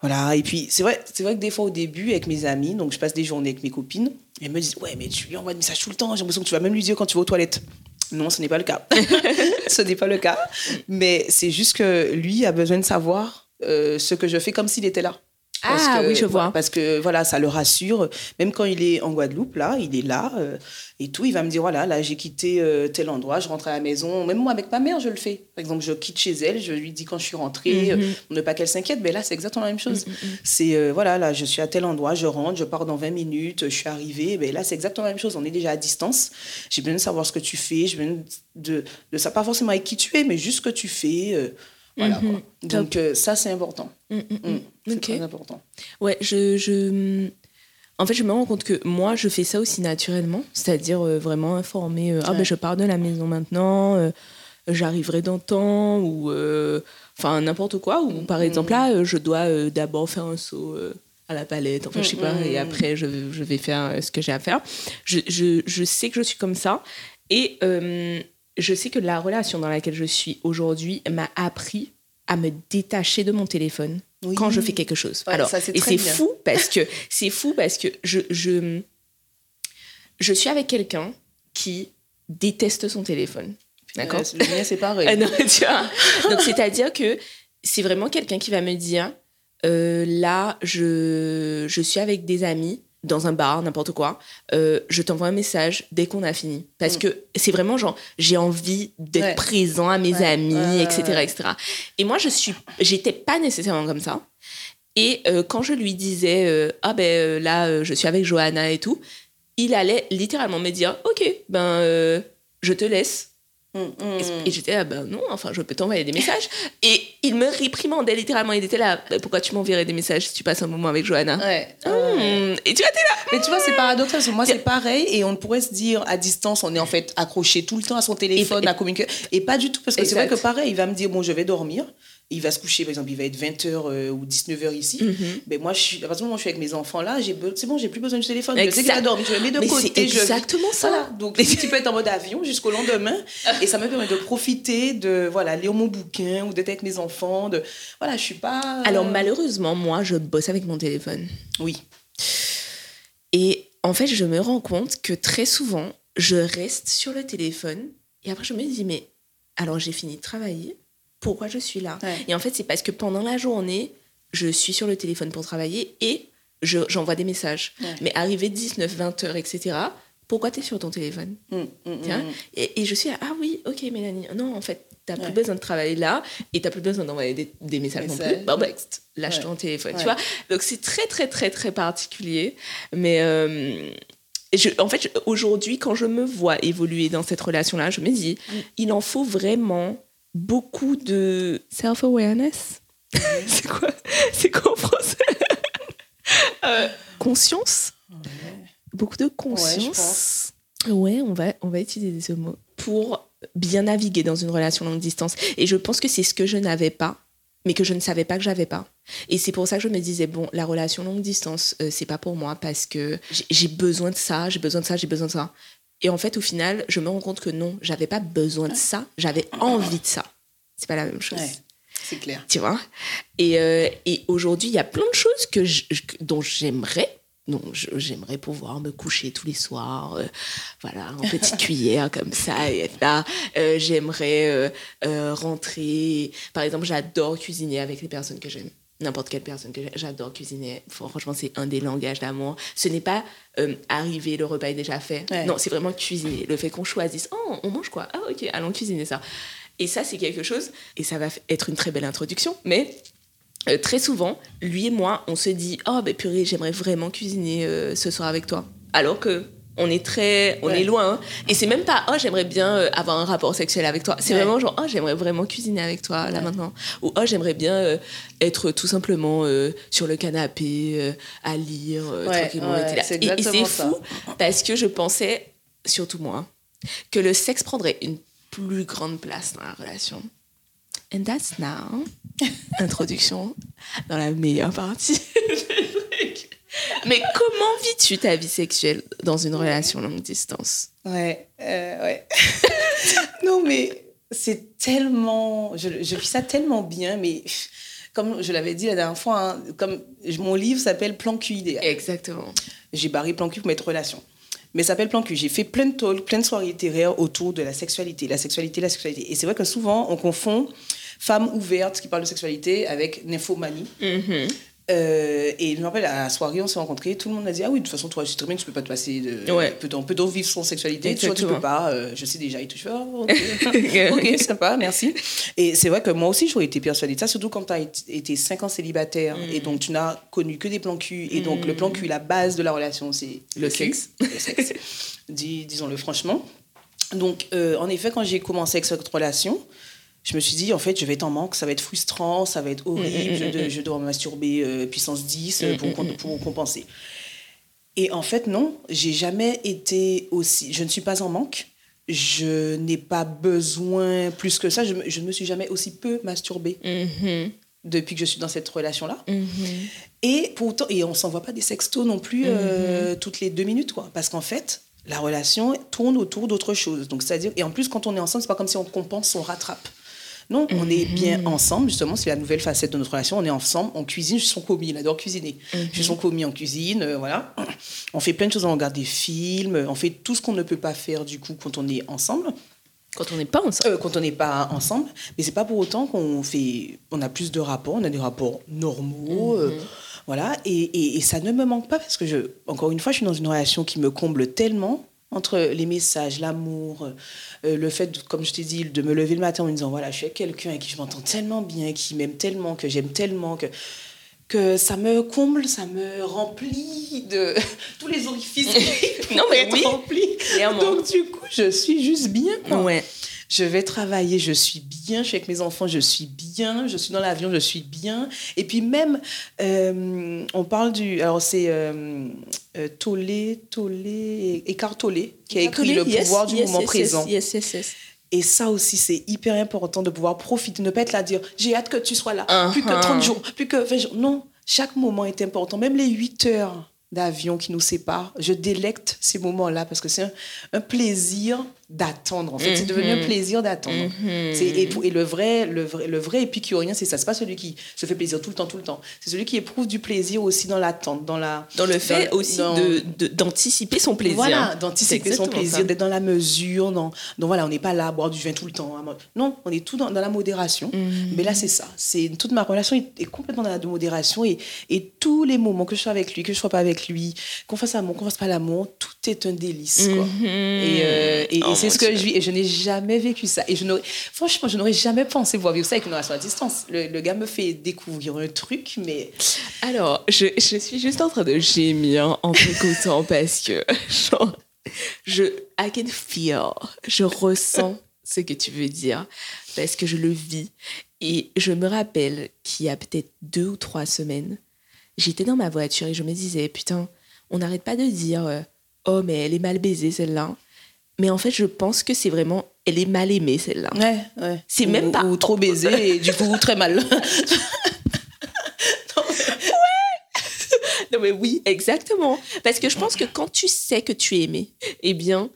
Voilà. Et puis, c'est vrai, c'est vrai que des fois, au début, avec mes amis, donc je passe des journées avec mes copines, elles me disent Ouais, mais tu lui envoies des messages tout le temps, j'ai l'impression que tu vas même lui dire quand tu vas aux toilettes. Non, ce n'est pas le cas. ce n'est pas le cas. Mais c'est juste que lui a besoin de savoir euh, ce que je fais comme s'il était là. Ah oui, je vois. Parce que voilà, ça le rassure. Même quand il est en Guadeloupe, là, il est là euh, et tout, il va me dire voilà, là, j'ai quitté euh, tel endroit, je rentre à la maison. Même moi, avec ma mère, je le fais. Par exemple, je quitte chez elle, je lui dis quand je suis rentrée, mm ne pas qu'elle s'inquiète. Mais là, c'est exactement la même chose. Mhm, mhm. C'est voilà, là, je suis à tel endroit, je rentre, je pars dans 20 minutes, je suis arrivée. Mais là, c'est exactement la même chose. On est déjà à distance. J'ai besoin de savoir ce que tu fais, j'ai besoin de, de, ça, pas forcément avec qui tu es, mais juste ce que tu fais. Voilà, mhm. Donc, euh, ça, c'est important. Mm, mm, mm. C'est très important. Ouais, je, je, En fait, je me rends compte que moi, je fais ça aussi naturellement. C'est-à-dire euh, vraiment informer euh, Ah, ben, je pars de la maison maintenant, j'arriverai dans le temps, ou. Enfin, n'importe quoi. Ou par exemple, là, je dois d'abord faire un saut à la palette, enfin, je sais pas, et après, je, je vais faire ce que j'ai à faire. Je, je, je, sais que je suis comme ça. Et je sais que la relation dans laquelle je suis aujourd'hui m'a appris à me détacher de mon téléphone quand je fais quelque chose. Alors, et c'est fou parce que c'est fou parce que je, je, je suis avec quelqu'un qui déteste son téléphone. D'accord c'est pareil. Ah Donc, c'est-à-dire que c'est vraiment quelqu'un qui va me dire euh, là, je, je suis avec des amis dans un bar, n'importe quoi, euh, je t'envoie un message dès qu'on a fini. Parce mm. que c'est vraiment genre, j'ai envie d'être présent à mes amis, etc., etc. Et moi, je suis, j'étais pas nécessairement comme ça. Et euh, quand je lui disais, euh, ah ben là, je suis avec Johanna et tout, il allait littéralement me dire, ok, ben, je te laisse. Mm, mm. Et j'étais là, ben non, enfin, je peux t'envoyer des messages. Et il me réprimandait littéralement. Il était là, ben, pourquoi tu m'enverrais des messages si tu passes un moment avec Johanna ouais. Hmm. Et tu vois, t'es là. Mais tu vois, c'est paradoxal. Parce que moi, c'est pareil. Et on pourrait se dire, à distance, on est en fait accroché tout le temps à son téléphone, à communiquer. Et pas du tout. Parce que c'est vrai que pareil, il va me dire, bon, je vais dormir il va se coucher, par exemple, il va être 20h euh, ou 19h ici. Mais mhm. ben, moi, je suis, à partir du moment où je suis avec mes enfants là, c'est bon, j'ai plus besoin du téléphone. Je sais qu'il adore, je le mets de côté. C'est exactement ça. Donc, tu peux être en mode avion jusqu'au lendemain. et ça me permet de profiter de voilà, lire mon bouquin ou d'être avec mes enfants. De, voilà, je suis pas. Alors, malheureusement, moi, je bosse avec mon téléphone. Oui. Et en fait, je me rends compte que très souvent, je reste sur le téléphone et après, je me dis, mais alors j'ai fini de travailler pourquoi je suis là. Et en fait, c'est parce que pendant la journée, je suis sur le téléphone pour travailler et j'envoie des messages. Mais arrivé 19, 20 heures, etc., pourquoi tu es sur ton téléphone mmh, mmh, mmh, et, je suis là, ah oui, ok, Mélanie. Non, en fait, tu n'as plus besoin de travailler là et tu n'as plus besoin d'envoyer des, messages non plus. Bah, bah, lâche ton téléphone, tu vois. Donc, c'est très, très, très, très particulier. Mais. Euh, je, en fait, aujourd'hui, quand je me vois évoluer dans cette relation-là, je me dis, il en faut vraiment beaucoup de self-awareness. c'est quoi C'est quoi en français euh, Conscience. Beaucoup de conscience. Ouais, on va, on va utiliser ce mot pour bien naviguer dans une relation longue distance. Et je pense que c'est ce que je n'avais pas, mais que je ne savais pas que j'avais pas. Et c'est pour ça que je me disais bon, la relation longue distance, euh, c'est pas pour moi parce que j'ai besoin de ça, j'ai besoin de ça, j'ai besoin de ça. Et en fait, au final, je me rends compte que non, j'avais pas besoin de ça, j'avais envie de ça. C'est pas la même chose. c'est clair. Tu vois? Et, euh, et aujourd'hui, il y a plein de choses que dont j'aimerais non, j'aimerais pouvoir me coucher tous les soirs, euh, voilà, en petite cuillère comme ça, et là. Euh, j'aimerais rentrer. Par exemple, j'adore cuisiner avec les personnes que j'aime. N'importe quelle personne que j'adore cuisiner. Franchement, c'est un des langages d'amour. Ce n'est pas arriver, le repas est déjà fait. Non, c'est vraiment cuisiner. Le fait qu'on choisisse, oh, on mange quoi? Ah, ok, allons cuisiner ça. Et ça, c'est quelque chose, et ça va être une très belle introduction, mais euh, très souvent, lui et moi, on se dit Oh, ben purée, j'aimerais vraiment cuisiner euh, ce soir avec toi. Alors que on est très on est loin hein. et c'est même pas oh j'aimerais bien euh, avoir un rapport sexuel avec toi c'est vraiment genre oh j'aimerais vraiment cuisiner avec toi là maintenant ou oh j'aimerais bien être tout simplement sur le canapé à lire tranquillement et c'est fou parce que je pensais surtout moi que le sexe prendrait une plus grande place dans la relation. And that's now. Introduction dans la meilleure partie. Mais comment vis-tu ta vie sexuelle dans une relation longue distance? Ouais, euh, ouais. non, mais c'est tellement. Je, je, vis ça tellement bien, mais comme je l'avais dit la dernière fois, hein, comme mon livre s'appelle Plan QID. Exactement. J'ai barré Plan Q pour mettre relation mais ça s'appelle Plan Q. J'ai fait plein de talks, plein de soirées littéraires autour de la sexualité, la sexualité, la sexualité. Et c'est vrai que souvent, on confond femme ouverte qui parle de sexualité avec nymphomanie. Mm-hmm. Euh, et je me rappelle, à la soirée, on s'est rencontrés, tout le monde a dit Ah oui, de toute façon, toi, je sais très bien que tu peux pas te passer de. Ouais. Peut, on peut donc vivre son sexualité, toi, tu peux pas, euh, je sais déjà. Et tout, oh, ok, ok, sympa, merci. Et c'est vrai que moi aussi, j'aurais été persuadée de ça, surtout quand tu as été 5 ans célibataire et donc tu n'as connu que des plans cul. Et donc, le plan cul, la base de la relation, c'est le, sexe. le sexe. Disons-le franchement. Donc, euh, en effet, quand j'ai commencé avec cette relation, je me suis dit, en fait, je vais être en manque, ça va être frustrant, ça va être horrible, mm, mm, mm, je, dois masturber euh, puissance 10 euh, pour, pour, compenser. Et en fait, non, j'ai jamais été aussi. Je ne suis pas en manque. Je n'ai pas besoin plus que ça. Je, je, ne me suis jamais aussi peu masturbée mm-hmm. depuis que je suis dans cette relation-là. Mm-hmm. Et pourtant, et on s'envoie pas des sextos non plus euh, mm-hmm. toutes les deux minutes, quoi. Parce qu'en fait, la relation tourne autour d'autre chose. Donc, c'est-à-dire, et en plus, quand on est ensemble, c'est pas comme si on compense, on rattrape. Non, on est bien mhm. ensemble, justement, c'est la nouvelle facette de notre relation. On est ensemble, on cuisine, je suis son commis, il adore cuisiner. Je suis son commis en cuisine, euh, voilà. On fait plein de choses, on regarde des films, on fait tout ce qu'on ne peut pas faire, du coup, quand on est ensemble. Quand on n'est pas ensemble. Euh, quand on n'est pas ensemble. Mais c'est pas pour autant qu'on fait. On a plus de rapports, on a des rapports normaux. Euh, mhm. voilà. Et, et, ça ne me manque pas parce que, je, encore une fois, je suis dans une relation qui me comble tellement entre les messages, l'amour, euh, le fait, comme je t'ai dit, de me lever le matin en me disant, voilà, je suis avec quelqu'un avec qui je m'entends tellement bien, qui m'aime tellement, que j'aime tellement, que, que ça me comble, ça me remplit de tous les orifices. non, mais oui, remplis. Donc, du coup, je suis juste bien. Ouais je vais travailler, je suis bien, je suis avec mes enfants, je suis bien, je suis dans l'avion, je suis bien. Et puis même, euh, on parle du... Alors c'est euh, euh Écart Tollé, qui a écrit Le pouvoir du moment présent. Yes, yes, yes. Et ça aussi, c'est hyper important de pouvoir profiter, ne pas être là à dire j'ai hâte que tu sois là, plus que 30 uh-huh. jours, plus que 20 jours. Non, chaque moment est important, même les 8 heures d'avion qui nous séparent. Je délecte ces moments-là parce que c'est un, plaisir d'attendre. En fait, c'est devenu un mhm. plaisir d'attendre. Mhm. et, et, le vrai, le vrai, le vrai épicurien, c'est ça. C'est pas celui qui se fait plaisir tout le temps, tout le temps. C'est celui qui éprouve du plaisir aussi dans l'attente, dans la, dans le fait aussi de d'anticiper son plaisir. Voilà, d'anticiper son plaisir, d'être dans la mesure. Dans, donc voilà, on n'est pas là à boire du vin tout le temps. Non, on est tout dans, dans la modération. Mhm. Mais là, c'est ça. C'est toute ma relation est, complètement dans la modération et, et tous les moments que je sois avec lui, que je sois pas avec lui, qu'on fasse l'amour, qu'on fasse pas l'amour, tout est un délice. Quoi. Et, euh, et, oh c'est ce que je vis. Et je n'ai jamais vécu ça. Et je franchement, je n'aurais jamais pensé voir vivre ça avec une relation à distance. Le, gars me fait découvrir un truc, mais. Alors, je, je suis juste en train de gémir en t'écoutant parce que, genre, je. I can feel. Je ressens ce que tu veux dire parce que je le vis. Et je me rappelle qu'il y a peut-être deux ou trois semaines, j'étais dans ma voiture et je me disais, putain, on n'arrête pas de dire, euh, oh, mais elle est mal baisée celle-là. Mais en fait, je pense que c'est vraiment, elle est mal aimée celle-là. Ouais, ouais. C'est même pas. Ou trop baisée et du coup très mal. non, mais oui, exactement. Parce que je pense que quand tu sais que tu es aimé, eh bien,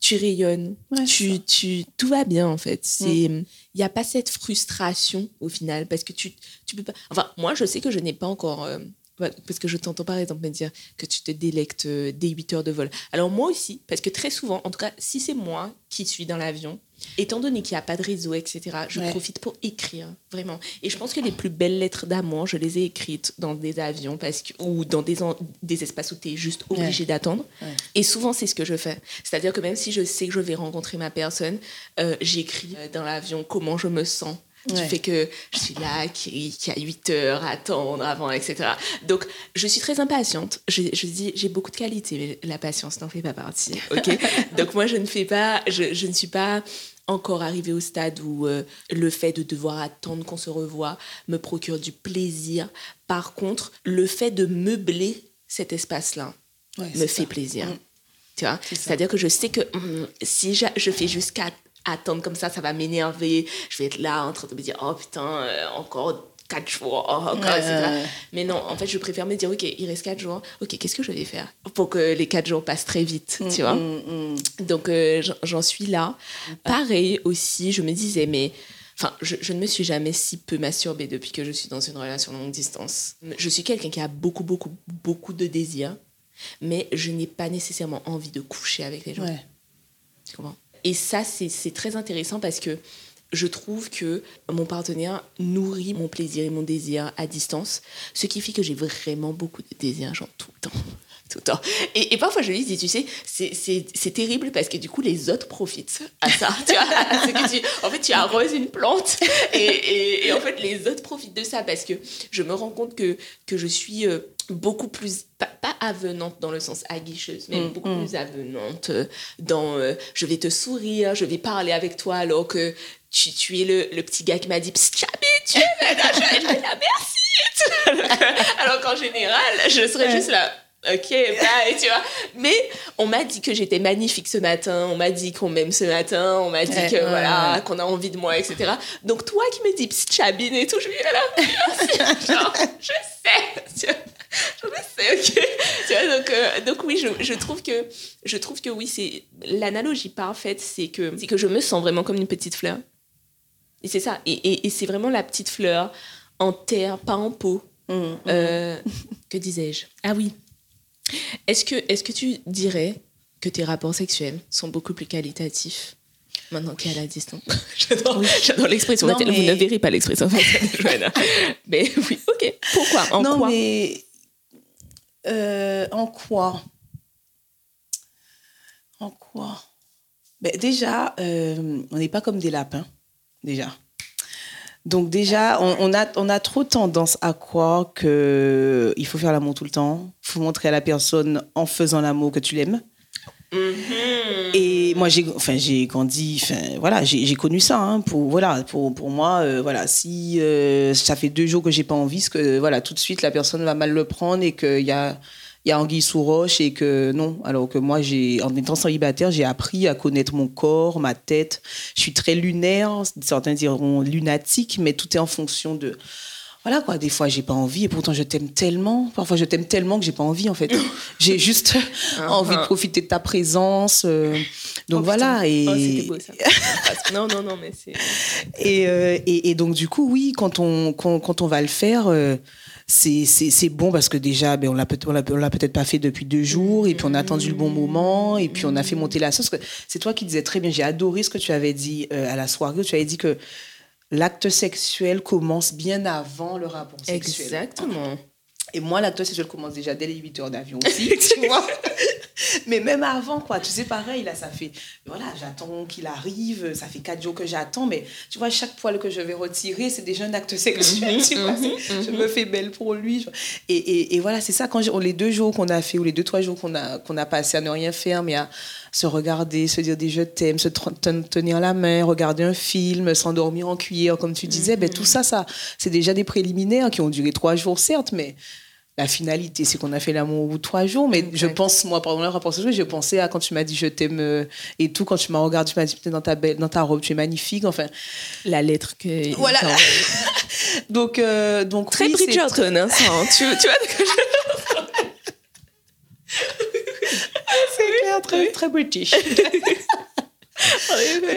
tu rayonnes, tu, tu, tout va bien en fait. C'est, il mm. n'y a pas cette frustration au final parce que tu, tu peux pas. Enfin, moi, je sais que je n'ai pas encore euh, parce que je t'entends par exemple me dire que tu te délectes euh, des 8 heures de vol. Alors moi aussi, parce que très souvent, en tout cas, si c'est moi qui suis dans l'avion, étant donné qu'il n'y a pas de réseau, etc., je profite pour écrire, vraiment. Et je pense que les plus belles lettres d'amour, je les ai écrites dans des avions parce que, ou dans des, des espaces où tu es juste obligé d'attendre. Et souvent, c'est ce que je fais. C'est-à-dire que même si je sais que je vais rencontrer ma personne, euh, j'écris euh, dans l'avion comment je me sens du fait que je suis là, qui, qui a 8 heures à attendre avant, etc. Donc, je suis très impatiente. Je, je dis, j'ai beaucoup de qualités, mais la patience n'en fait pas partie. ok? Donc, moi, je ne fais pas, je, je, ne suis pas encore arrivée au stade où euh, le fait de devoir attendre qu'on se revoie me procure du plaisir. Par contre, le fait de meubler cet espace-là me fait plaisir. Mm. C'est-à-dire que je sais que hum, si je, je fais jusqu'à attendre comme ça, ça va m'énerver. Je vais être là en train de me dire, oh putain, euh, encore quatre jours, oh, encore, etc. Mais non, en fait, je préfère me dire, ok, il reste quatre jours. Ok, qu'est-ce que je vais faire pour que les quatre jours passent très vite, mm, tu vois mm, mm. Donc, euh, j'en suis là. Pareil aussi, je me disais, mais... Enfin, je, je, ne me suis jamais si peu masturbée depuis que je suis dans une relation longue distance. Je suis quelqu'un qui a beaucoup, beaucoup, beaucoup de désirs, mais je n'ai pas nécessairement envie de coucher avec les gens. Tu comprends? Et ça, c'est très intéressant parce que je trouve que mon partenaire nourrit mon plaisir et mon désir à distance, ce qui fait que j'ai vraiment beaucoup de désir, genre tout le temps. Tout le temps. Et, parfois, je lui dis, tu sais, c'est terrible parce que du coup, les autres profitent à ça. en fait, tu arroses une plante et, et, en fait, les autres profitent de ça parce que je me rends compte que, que je suis euh, beaucoup plus, avenante dans le sens aguicheuse, mais mm, beaucoup mm. plus avenante euh, dans euh, je vais te sourire, je vais parler avec toi alors que tu, tu es le, le petit gars qui m'a dit Chabi, tu es je vais la merci. alors qu'en général, je serais juste là. Ok, bye, tu vois. Mais on m'a dit que j'étais magnifique ce matin, on m'a dit qu'on m'aime ce matin, on m'a dit que voilà, qu'on a envie de moi, etc. Donc toi qui me dis chabine et tout, je vais là, genre, je sais, je sais, ok. Tu vois, donc, euh, donc oui, je, je, trouve que, je trouve que oui, c'est l'analogie parfaite, c'est que, c'est que je me sens vraiment comme une petite fleur. Et c'est ça. Et, et, et c'est vraiment la petite fleur en terre, pas en pot. Mmh, mmh. Euh, que disais-je? Ah oui. Est-ce que, est que tu dirais que tes rapports sexuels sont beaucoup plus qualitatifs maintenant qu'il y a la distance? J'adore l'expression. Vous ne verrez pas l'expression mais oui, ok. Pourquoi? En non, mais euh, en quoi? En quoi? Ben, Déjà, euh, on n'est pas comme des lapins, déjà. Donc déjà, on, a, on a trop tendance à croire qu'il faut faire l'amour tout le temps. Il faut montrer à la personne en faisant l'amour que tu l'aimes. Mm-hmm. Et moi, j'ai, enfin, j'ai grandi, enfin, voilà, j'ai, connu ça. Hein, pour, voilà, pour, pour moi, euh, voilà, si euh, ça fait deux jours que j'ai pas envie, que voilà, tout de suite la personne va mal le prendre et qu'il y a y a anguille sous roche et que non. Alors que moi, j'ai, en étant célibataire, j'ai appris à connaître mon corps, ma tête. Je suis très lunaire, certains diront lunatique, mais tout est en fonction de. Voilà quoi, des fois j'ai pas envie et pourtant je t'aime tellement. Parfois je t'aime tellement que j'ai pas envie en fait. j'ai juste envie de profiter de ta présence. Euh, donc oh, voilà. Et... Oh, beau, ça. non, non, non, mais c'est. Et, euh, et, et, donc du coup, oui, quand on, quand, quand on va le faire. Euh, c'est bon parce que déjà, ben, on l'a peut-être pas fait depuis deux jours, et puis on a attendu le bon moment, et puis on a fait monter la sauce. C'est toi qui disais très bien, j'ai adoré ce que tu avais dit à la soirée, tu avais dit que l'acte sexuel commence bien avant le rapport sexuel. Exactement. Et moi, l'acte sexuel commence déjà dès les 8 heures d'avion aussi, tu vois. Mais même avant, quoi, tu sais, pareil, là, ça fait, voilà, j'attends qu'il arrive, ça fait quatre jours que j'attends, mais tu vois, chaque poil que je vais retirer, c'est déjà un acte sexuel, mhm, tu vois, mhm, je me mhm. fais belle pour lui. Et, et, et voilà, c'est ça, quand les deux jours qu'on a fait, ou les deux, trois jours qu'on a, qu'on a passé à ne rien faire, mais à se regarder, se dire des je t'aime, se tenir la main, regarder un film, s'endormir en cuillère, comme tu disais, ben, tout ça, ça c'est déjà des préliminaires qui ont duré trois jours, certes, mais la finalité, c'est qu'on a fait l'amour au bout de trois jours. Mais je pense, moi, pendant le rapport sexuel, j'ai pensé à quand tu m'as dit je t'aime euh, et tout, quand tu m'as regardé, tu m'as dit dans ta, belle, dans ta robe, tu es magnifique. Enfin, la lettre que. Voilà. donc, euh, donc. Très oui, Bridgerton, hein, ça. Hein. tu, tu vois C'est clair, très, très british.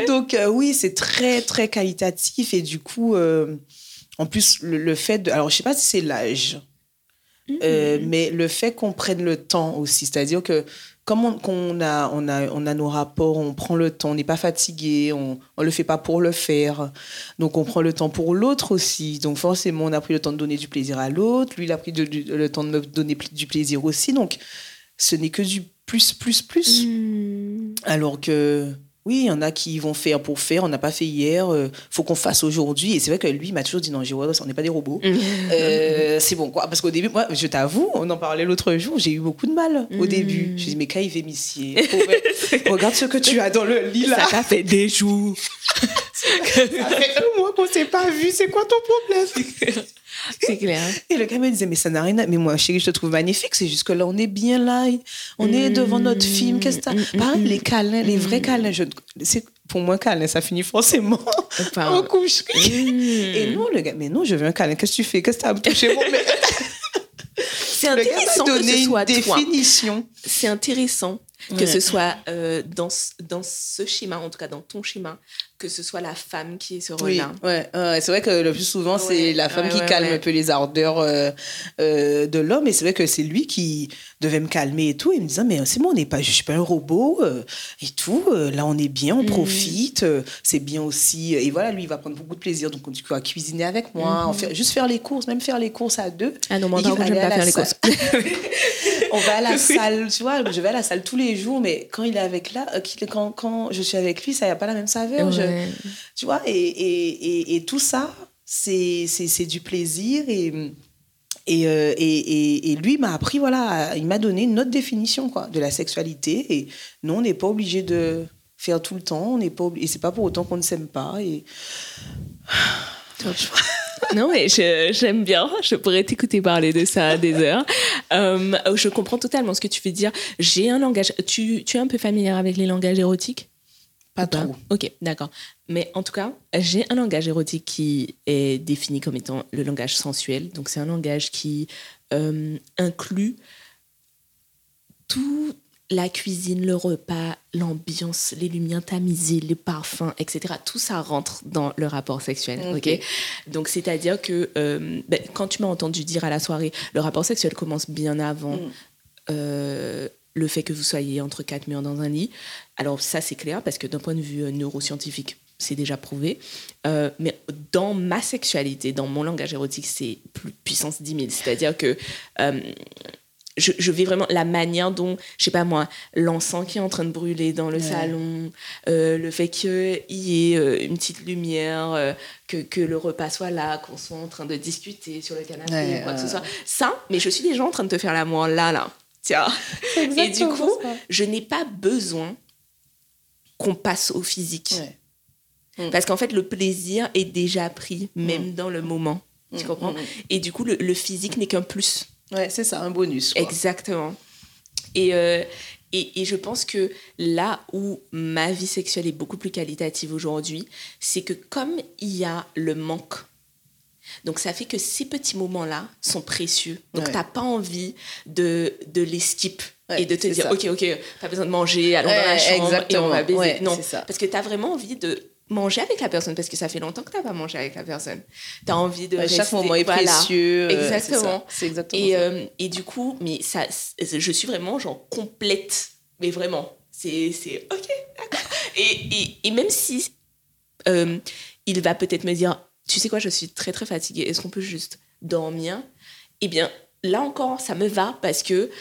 donc, euh, oui, c'est très, très qualitatif. Et du coup, en plus, le, le, fait de. Alors, je sais pas si c'est l'âge euh, mm. mais le fait qu'on prenne le temps aussi, c'est-à-dire que comme on, a, on, a, on a nos rapports, on prend le temps, on n'est pas fatigué, on ne le fait pas pour le faire. Donc on prend le temps pour l'autre aussi. Donc forcément, on a pris le temps de donner du plaisir à l'autre, lui, il a pris le temps de me donner du plaisir aussi. Donc ce n'est que du plus, plus, plus. Mm. Alors que oui, il y en a qui vont faire pour faire. On n'a pas fait hier. il euh, faut qu'on fasse aujourd'hui. Et c'est vrai que lui, il m'a toujours dit non, on n'est pas des robots. Mhm. Euh, c'est bon quoi. Parce qu'au début, moi, je t'avoue, on en parlait l'autre jour. J'ai eu beaucoup de mal au début. Mhm. Je dis mais quand il fait missier, regarde ce que tu as dans le lit là. Ça t'a fait des jours. ça fait un mois qu'on s'est pas vu. C'est quoi ton problème? C'est clair. Et le gars me disait, mais ça n'a rien à... Mais moi, chérie, je te trouve magnifique. C'est juste que là, on est bien là. On est devant notre film. Qu'est-ce que mm, mm, mm, les câlins, les vrais câlins. Je... Pour moi, câlin, ça finit forcément en coucherie. Et non, le gars, mais non, je veux un câlin. Qu'est-ce que tu fais? Qu'est-ce que tu as touché mon C'est intéressant que ce soit définition. C'est intéressant que ce soit euh, dans, dans ce schéma, en tout cas dans ton schéma, que ce soit la femme qui est ce rôle-là. Oui, ouais, c'est vrai que le plus souvent, c'est la femme qui calme un peu les ardeurs euh, euh, de l'homme. Et c'est vrai que c'est lui qui devait me calmer et tout. Et me disait, mais c'est bon, on n'est pas, je suis pas un robot euh, et tout. là, on est bien, on mm. profite. c'est bien aussi. Et voilà, lui, il va prendre beaucoup de plaisir. Donc, du coup, à cuisiner avec moi, mm-hmm. juste faire les courses, même faire les courses à deux. Ah non, moi, je n'aime pas faire les courses. on va à la salle, tu vois, je vais à la salle tous les jours, mais quand il est avec là, quand, quand je suis avec lui, ça n'a pas la même saveur. tu vois, et, et, et, tout ça, c'est du plaisir et. Et, euh, et, et, lui m'a appris, voilà, il m'a donné une autre définition quoi, de la sexualité. Et non, on n'est pas obligé de faire tout le temps, on n'est pas et c'est pas pour autant qu'on ne s'aime pas. Et non, mais j'aime bien. Je pourrais t'écouter parler de ça des heures. Euh, je comprends totalement ce que tu veux dire. J'ai un langage. Tu, tu es un peu familière avec les langages érotiques? Pas? trop. Ok, d'accord. Mais en tout cas, j'ai un langage érotique qui est défini comme étant le langage sensuel. Donc, c'est un langage qui euh, inclut tout la cuisine, le repas, l'ambiance, les lumières tamisées, les parfums, etc. Tout ça rentre dans le rapport sexuel. Ok. Donc c'est-à-dire que euh, ben, quand tu m'as entendu dire à la soirée, le rapport sexuel commence bien avant. Mm. Euh, le fait que vous soyez entre quatre murs dans un lit. Alors ça c'est clair parce que d'un point de vue euh, neuroscientifique, c'est déjà prouvé. mais dans ma sexualité, dans mon langage érotique, c'est plus puissance 10 000. C'est-à-dire que je, je vis vraiment la manière dont, je sais pas moi, l'encens qui est en train de brûler dans le salon, euh, le fait qu'il y ait euh, une petite lumière, euh, que, que, le repas soit là, qu'on soit en train de discuter sur le canapé, quoi que ce soit. Ça, mais je suis déjà en train de te faire l'amour là, là. Tiens. Et du coup, je n'ai pas besoin qu'on passe au physique. Mm. Parce qu'en fait, le plaisir est déjà pris, même mm. dans le moment. Tu mm, comprends? Et du coup, le, le physique n'est qu'un plus. Ouais, c'est ça, un bonus. Exactement. Et, euh, et, et, je pense que là où ma vie sexuelle est beaucoup plus qualitative aujourd'hui, c'est que comme il y a le manque, donc ça fait que ces petits moments-là sont précieux. Donc tu n'as pas envie de, de les skip. et de te dire, ok, ok, pas besoin de manger, allons dans la chambre et on va baiser. non, parce que tu as vraiment envie de manger avec la personne parce que ça fait longtemps que tu n'as pas mangé avec la personne. Tu as envie de Chaque moment est précieux. Euh, exactement. C'est exactement et, euh, et du coup, mais ça, je suis vraiment genre complète. Mais vraiment, c'est OK, d'accord. Et, et, et, même si euh, il va peut-être me dire, tu sais quoi, je suis très très fatiguée, est-ce qu'on peut juste dormir? Eh bien, là encore, ça me va parce que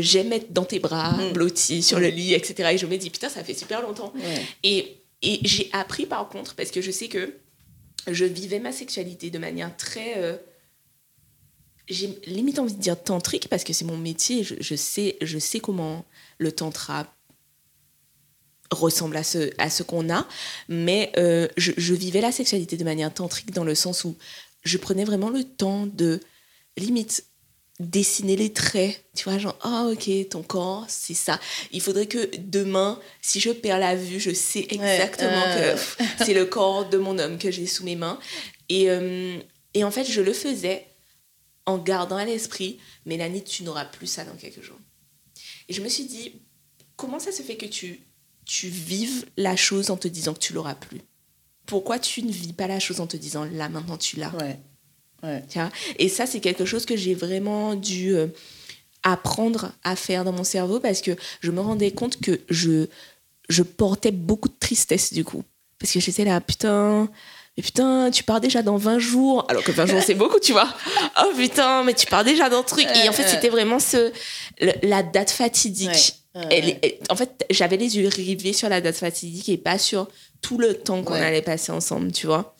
j'aime être dans tes bras, mm. blottis sur le lit, etc. Et je me dis, putain, ça fait super longtemps. Et et j'ai appris par contre, parce que je sais que je vivais ma sexualité de manière très... Euh, j'ai limite envie de dire tantrique, parce que c'est mon métier, je, sais, je sais comment le tantra ressemble à ce, qu'on a, mais euh, je, vivais la sexualité de manière tantrique dans le sens où je prenais vraiment le temps de limite dessiner les traits, tu vois, genre, ah ok, ton corps, c'est ça. Il faudrait que demain, si je perds la vue, je sais exactement que c'est le corps de mon homme que j'ai sous mes mains. Et, euh, et en fait, je le faisais en gardant à l'esprit, Mélanie, tu n'auras plus ça dans quelques jours. Et je me suis dit, comment ça se fait que tu, tu vives la chose en te disant que tu l'auras plus? Pourquoi tu ne vis pas la chose en te disant, là maintenant tu l'as? Et ça, c'est quelque chose que j'ai vraiment dû euh, apprendre à faire dans mon cerveau parce que je me rendais compte que je, je portais beaucoup de tristesse du coup. Parce que j'étais là, putain, mais putain, tu pars déjà dans 20 jours. Alors que 20 jours, c'est beaucoup, tu vois. Oh putain, mais tu pars déjà dans le truc. Et en fait, c'était vraiment ce, la date fatidique. en fait, j'avais les yeux rivés sur la date fatidique et pas sur tout le temps qu'on allait passer ensemble, tu vois.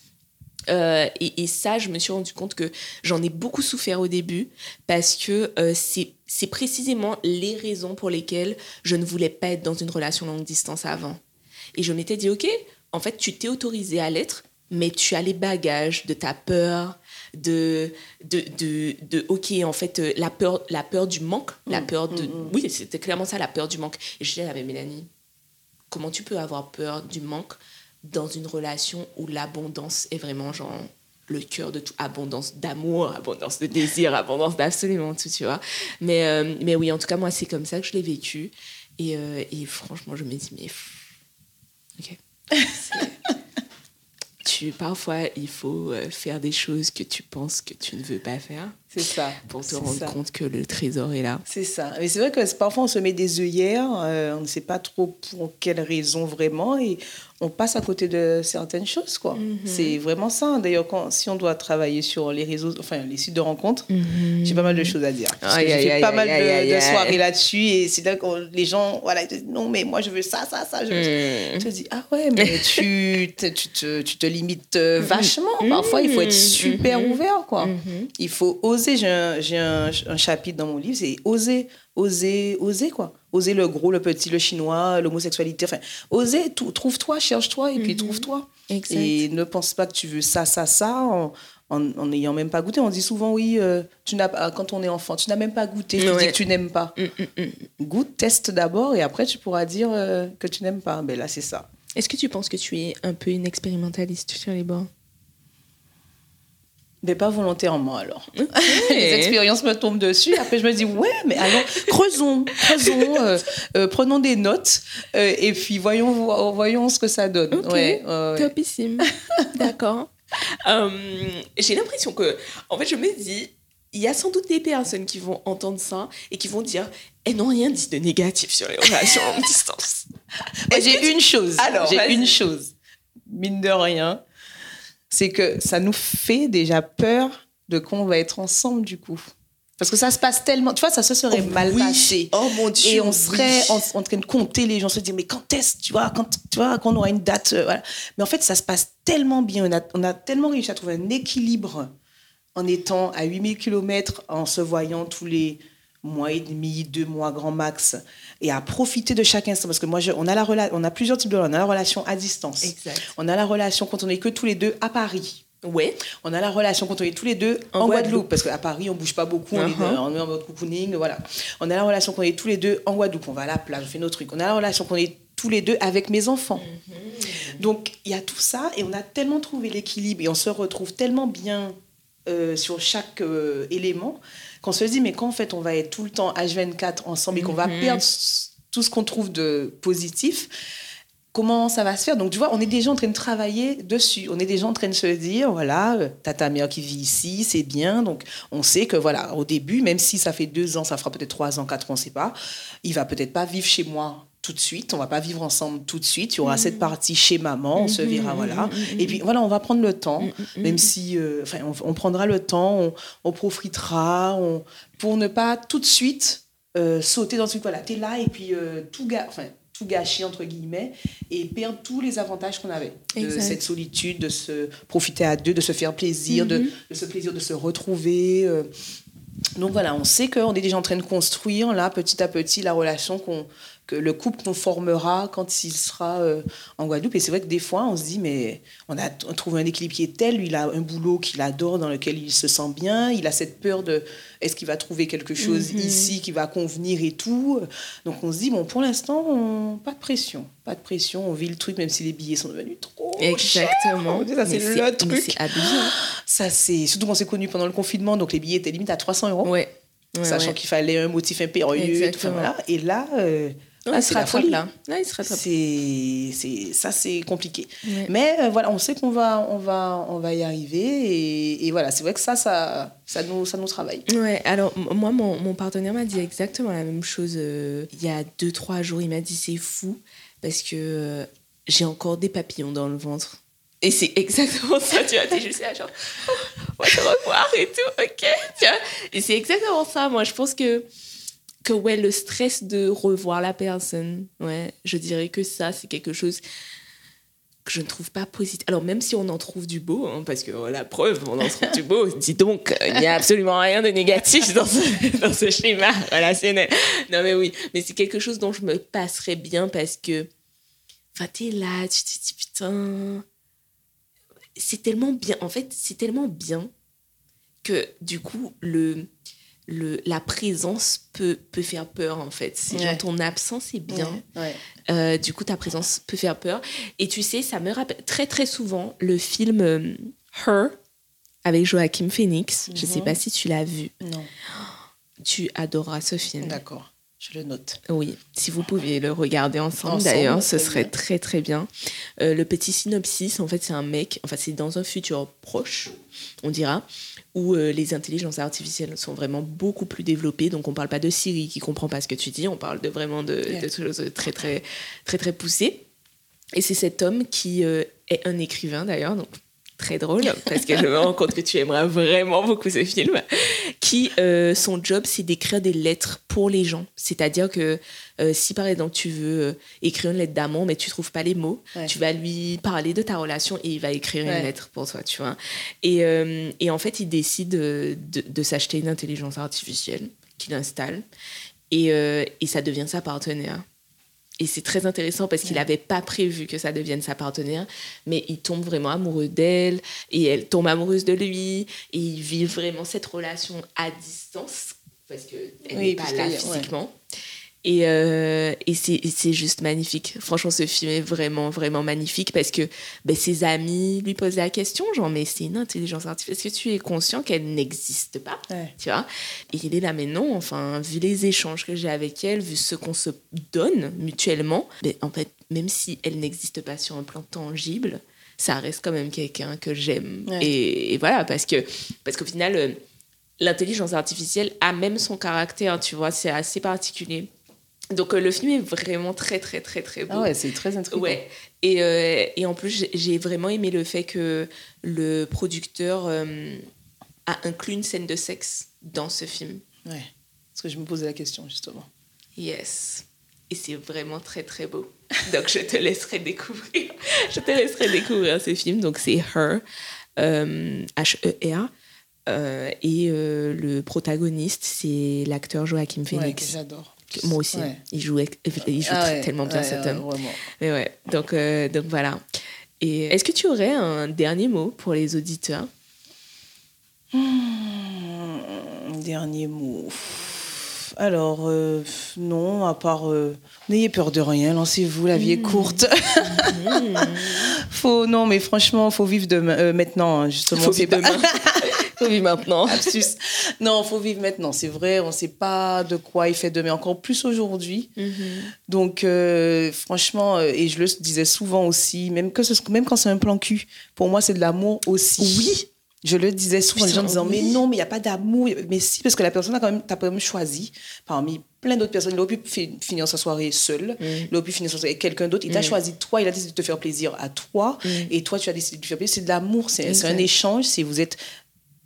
Euh, et, ça, je me suis rendu compte que j'en ai beaucoup souffert au début parce que euh, c'est précisément les raisons pour lesquelles je ne voulais pas être dans une relation longue distance avant. Et je m'étais dit, OK, en fait, tu t'es autorisé à l'être, mais tu as les bagages de ta peur, de, de, de, de OK, en fait, euh, la peur, la peur du manque, la mmh, peur de... Mmh, mmh. Oui, c'était clairement ça, la peur du manque. Et je disais, ah, mais Mélanie, comment tu peux avoir peur du manque dans une relation où l'abondance est vraiment genre le cœur de tout, abondance d'amour, abondance de désir, abondance d'absolument tout, tu vois. Mais, euh, mais oui, en tout cas, moi, c'est comme ça que je l'ai vécu. Et, euh, et, franchement, je me dis, mais... Ok. tu, parfois, il faut euh, faire des choses que tu penses que tu ne veux pas faire. C'est ça. Pour te rendre compte que le trésor est là. C'est ça. Mais c'est vrai que parfois on se met des œillères, euh, on ne sait pas trop pour quelle raison vraiment, et on passe à côté de certaines choses, quoi. Mhm. C'est vraiment ça. D'ailleurs, si on doit travailler sur les réseaux, enfin les sites de rencontres, mhm. j'ai pas mal de choses à dire. j'ai fait pas mal de, soirées là-dessus, et c'est là que les gens, voilà, ils disent non, mais moi je veux ça, ça, ça. Je, mhm. te dis ah ouais, mais tu, te, tu, te, tu te limites euh, vachement. Parfois, il faut être super ouvert, quoi. Il faut oser. J'ai un, un chapitre dans mon livre, c'est oser oser, oser quoi. Oser le gros, le petit, le chinois, l'homosexualité. Enfin, oser, trouve-toi, cherche-toi et puis mhm. trouve-toi. Et ne pense pas que tu veux ça, ça, ça en n'ayant même pas goûté. On dit souvent, oui, euh, tu quand on est enfant, tu n'as même pas goûté, tu dis que tu n'aimes pas. Mm, mm, mm. Goûte, teste d'abord et après tu pourras dire euh, que tu n'aimes pas. Ben là, c'est ça. Est-ce que tu penses que tu es un peu une expérimentaliste sur les bords? Mais pas volontairement alors. Les expériences me tombent dessus. Après, je me dis, ouais, mais alors, creusons, creusons, euh, euh, prenons des notes euh, et puis voyons, voyons ce que ça donne. Ouais, Topissime. D'accord. J'ai l'impression que, en fait, je me dis, il y a sans doute des personnes qui vont entendre ça et qui vont dire, elles n'ont rien dit de négatif sur les relations en distance. J'ai une chose. Alors, j'ai une chose. Mine de rien c'est que ça nous fait déjà peur de qu'on va être ensemble du coup. Parce que ça se passe tellement, tu vois, ça se serait oh mal passé. Oh mon Dieu. Et on serait en, train de compter les gens, se dire, mais quand est-ce, tu vois, quand, tu vois, quand on aura une date, euh, voilà. Mais en fait, ça se passe tellement bien. On a, on a tellement réussi à trouver un équilibre en étant à 8000 km, en se voyant tous les mois et demi, deux mois grand max, et à profiter de chaque instant. Parce que moi, je, on, a la on a plusieurs types de On a la relation à distance. On a la relation quand on est que tous les deux à Paris. Oui. On a la relation quand on est tous les deux en, Guadeloupe. parce qu'à Paris, on bouge pas beaucoup, on, est, uh-huh. on, est, en mode cocooning, voilà. On a la relation quand on est tous les deux en Guadeloupe, on va à la plage, on fait nos trucs. On a la relation quand on est tous les deux avec mes enfants. Mm-hmm. Donc, il y a tout ça, et on a tellement trouvé l'équilibre, et on se retrouve tellement bien euh, sur chaque euh, élément, qu'on se dit, mais quand en fait on va être tout le temps H24 ensemble et qu'on va mhm. perdre tout ce qu'on trouve de positif, comment ça va se faire? Donc, tu vois, on est déjà en train de travailler dessus. On est déjà en train de se dire, voilà, euh, t'as ta mère qui vit ici, c'est bien. Donc, on sait que, voilà, au début, même si ça fait deux ans, ça fera peut-être trois ans, quatre ans, on ne sait pas, il va peut-être pas vivre chez moi tout de suite, on va pas vivre ensemble tout de suite. Il y aura cette mm. partie chez maman, on se mm-hmm. verra, voilà. Mm-hmm. Et puis voilà, on va prendre le temps, mm-hmm. même si, euh, enfin, on, prendra le temps, on, profitera, on, pour ne pas tout de suite euh, sauter dans ce truc. Voilà, t'es là et puis euh, tout, ga enfin, tout gâcher entre guillemets et perdre tous les avantages qu'on avait de cette solitude, de se profiter à deux, de se faire plaisir, de, de, ce plaisir de se retrouver. donc voilà, on sait qu'on est déjà en train de construire là petit à petit la relation qu'on que le couple qu'on formera quand il sera euh, en Guadeloupe. Et c'est vrai que des fois, on se dit, mais on a trouvé un équilibre qui est tel, lui, il a un boulot qu'il adore, dans lequel il se sent bien, il a cette peur de, est-ce qu'il va trouver quelque chose mhm. ici qui va convenir et tout? Donc on se dit, bon, pour l'instant, pas de pression, pas de pression, on vit le truc, même si les billets sont devenus trop Exactement. Ça, c'est le truc. Ça, c'est, surtout qu'on s'est connus pendant le confinement, donc les billets étaient limite à 300 euros. Ouais. sachant qu'il fallait un motif impérieux. Tout, voilà. Et là, euh, ah, c'est la folie. Là. il c'est, ça, c'est compliqué. Mais euh, voilà, on sait qu'on va, on va, on va y arriver. Et, voilà, c'est vrai que ça, ça, ça, nous, ça nous travaille. Ouais, alors moi, mon, mon partenaire m'a dit exactement la même chose euh, il y a deux, trois jours. Il m'a dit c'est fou parce que euh, j'ai encore des papillons dans le ventre. Et c'est exactement ça, tu vois, t'es juste là, genre, on va te revoir et tout, ok, tu vois. Et c'est exactement ça, moi, je pense que que ouais, le stress de revoir la personne, ouais, je dirais que ça, c'est quelque chose que je ne trouve pas positif. Alors même si on en trouve du beau, hein, parce que oh, la preuve, on en trouve du beau, dis donc, il n'y a absolument rien de négatif dans ce, dans ce schéma relationnel. Non mais oui, mais c'est quelque chose dont je me passerais bien parce que, enfin, t'es là, tu te dis, putain, c'est tellement bien, en fait, c'est tellement bien que du coup, le le, la présence peut, peut faire peur en fait. Si ton absence est bien, euh, du coup ta présence peut faire peur. Et tu sais, ça me rappelle très très souvent le film euh, Her avec Joachim Phoenix. Je sais mhm. pas si tu l'as vu. Non. Tu adoreras ce film. D'accord. Je le note. Oui, si vous pouviez le regarder ensemble, d'ailleurs, ce serait très très bien. Euh, le petit synopsis, en fait, c'est un mec, enfin c'est dans un futur proche, on dira, où euh, les intelligences artificielles sont vraiment beaucoup plus développées. Donc on parle pas de Siri qui comprend pas ce que tu dis, on parle de vraiment de, choses très très très très poussées. Et c'est cet homme qui euh, est un écrivain d'ailleurs, donc très drôle, parce que je me rends compte que tu aimeras vraiment beaucoup ce film, qui, euh, son job, c'est d'écrire des lettres pour les gens. C'est-à-dire que euh, si, par exemple, tu veux euh, écrire une lettre d'amour, mais tu trouves pas les mots, tu vas lui parler de ta relation et il va écrire une lettre pour toi, tu vois. Et, et en fait, il décide de, de, s'acheter une intelligence artificielle qu'il installe et, et ça devient sa partenaire. Et c'est très intéressant parce qu'il n'avait pas prévu que ça devienne sa partenaire, mais il tombe vraiment amoureux d'elle et elle tombe amoureuse de lui et ils vivent vraiment cette relation à distance parce qu'elle n'est pas là physiquement. Et, euh, et c'est juste magnifique. Franchement, ce film est vraiment, vraiment magnifique parce que ben, ses amis lui posaient la question, genre, mais c'est une intelligence artificielle, est-ce que tu es conscient qu'elle n'existe pas? Tu vois? Et il est là, mais non, enfin, vu les échanges que j'ai avec elle, vu ce qu'on se donne mutuellement, ben, en fait, même si elle n'existe pas sur un plan tangible, ça reste quand même quelqu'un que j'aime. Et, voilà, parce que parce qu'au final, euh, l'intelligence artificielle a même son caractère, tu vois, c'est assez particulier. Donc euh, le film est vraiment très très très très beau. Ah ouais, c'est très intriguant. Ouais. Et, euh, et en plus, j'ai vraiment aimé le fait que le producteur euh, a inclus une scène de sexe dans ce film. Ouais. Parce que je me posais la question justement. Yes. Et c'est vraiment très très beau. Donc je te laisserai découvrir. je te laisserai découvrir ce film. Donc c'est Her, H-E-R. et le protagoniste, c'est l'acteur Joachim Phoenix. Ouais, que. Moi aussi. Il joue, il joue ah tellement bien cet homme. Mais ouais, donc, euh, donc voilà. Et est-ce que tu aurais un dernier mot pour les auditeurs? Un Dernier mot. Alors, euh, non, à part. Euh, n'ayez peur de rien, lancez-vous, la vie est hmm. courte. Hmm. faut, non, mais franchement, il faut vivre de, maintenant, hein, justement. Faut vivre demain. faut vivre maintenant. Non, faut vivre maintenant. C'est vrai, on ne sait pas de quoi il fait demain, encore plus aujourd'hui. Mm-hmm. Donc, euh, franchement, euh, et je le disais souvent aussi, même, que ce, même quand c'est un plan cul, pour moi, c'est de l'amour aussi. Oui. Je le disais souvent, les gens disaient, mais non, mais il n'y a pas d'amour. Mais si, parce que la personne a quand même, as quand même choisi, parmi plein d'autres personnes, il aurait pu finir sa soirée seul, mm. il aurait pu finir sa soirée avec quelqu'un d'autre. Il t'a mm. choisi toi, il a décidé de te faire plaisir à toi, mm. et toi, tu as décidé de lui faire plaisir. C'est de l'amour, c'est un échange. Si vous êtes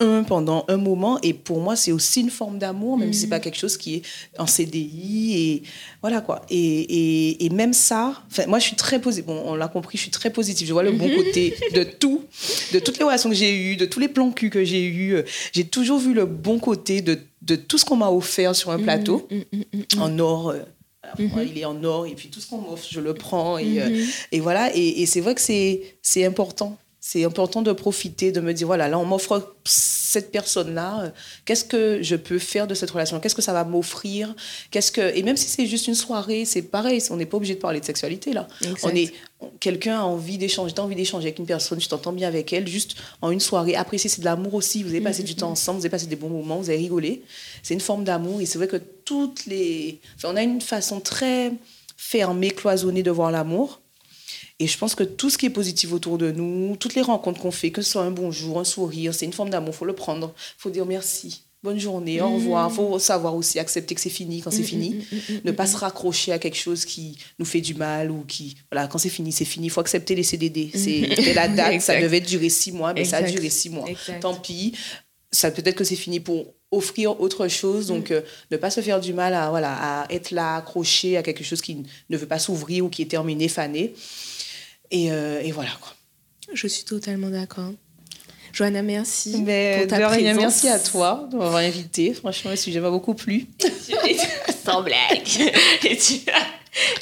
un pendant un moment et pour moi c'est aussi une forme d'amour même si c'est pas mm. quelque chose qui est en CDI et voilà quoi et, et, et même ça moi je suis très positive bon on l'a compris je suis très positive je vois le bon mm-hmm. côté de tout de toutes les relations que j'ai eues de tous les plans cul que j'ai eu j'ai toujours vu le bon côté de, de tout ce qu'on m'a offert sur un mm-hmm. plateau mm-hmm. en or euh, il est en or et puis tout ce qu'on m'offre je le prends et, euh, et voilà et, et c'est vrai que c'est important c'est important de profiter, de me dire, voilà, là, on m'offre cette personne-là. Euh, qu'est-ce que je peux faire de cette relation? Qu'est-ce que ça va m'offrir? Qu'est-ce que Et même si c'est juste une soirée, c'est pareil. On n'est pas obligé de parler de sexualité, là. On est... Quelqu'un a envie d'échanger, tu as envie d'échanger avec une personne, tu t'entends bien avec elle, juste en une soirée. Apprécier, c'est de l'amour aussi. Vous avez passé du temps ensemble, vous avez passé des bons moments, vous avez rigolé. C'est une forme d'amour. Et c'est vrai que toutes les... Enfin, on a une façon très fermée, cloisonnée de voir l'amour. Et je pense que tout ce qui est positif autour de nous, toutes les rencontres qu'on fait, que ce soit un bonjour, un sourire, c'est une forme d'amour, il faut le prendre, il faut dire merci. Bonne journée, au revoir. Il mm. faut savoir aussi accepter que c'est fini quand c'est mm, fini. Mm, ne pas se raccrocher à quelque chose qui nous fait du mal ou qui. Voilà, quand c'est fini, c'est fini. Il faut accepter les CDD. C'est la date, ça devait durer six mois, mais ça a duré six mois. Tant pis. Ça peut-être que c'est fini pour offrir autre chose. Donc, euh, ne pas se faire du mal à, voilà, à être là, accroché à quelque chose qui ne veut pas s'ouvrir ou qui est terminé, fané. Et, euh, et voilà quoi. Je suis totalement d'accord. Johanna, merci Mais pour ta présence. merci à toi de m'avoir invité. Franchement, le sujet m'a beaucoup plu. Sans blague. Et tu,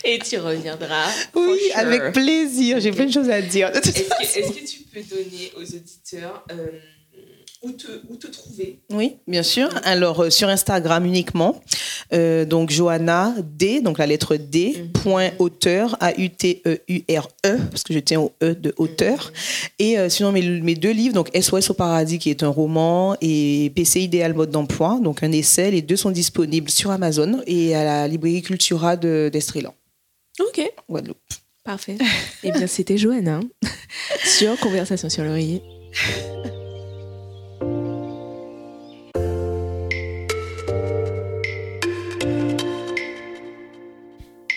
et tu reviendras. Oui, avec plaisir. J'ai plein de choses à dire. Est-ce que, est que, tu peux donner aux auditeurs euh, où te, trouver Oui, bien sûr. Alors, euh, sur Instagram uniquement. Euh, donc, Johanna D, donc la lettre D, mhm. point auteur, A-U-T-E-U-R-E, parce que je tiens au E de auteur. Mhm. Et euh, sinon, mes, mes, deux livres, donc SOS au paradis, qui est un roman, et PC idéal mode d'emploi, donc un essai. Les deux sont disponibles sur Amazon et à la librairie Cultura d'Estriland. ok. Guadeloupe. Parfait. eh bien, c'était Johanna sur Conversation sur l'oreiller.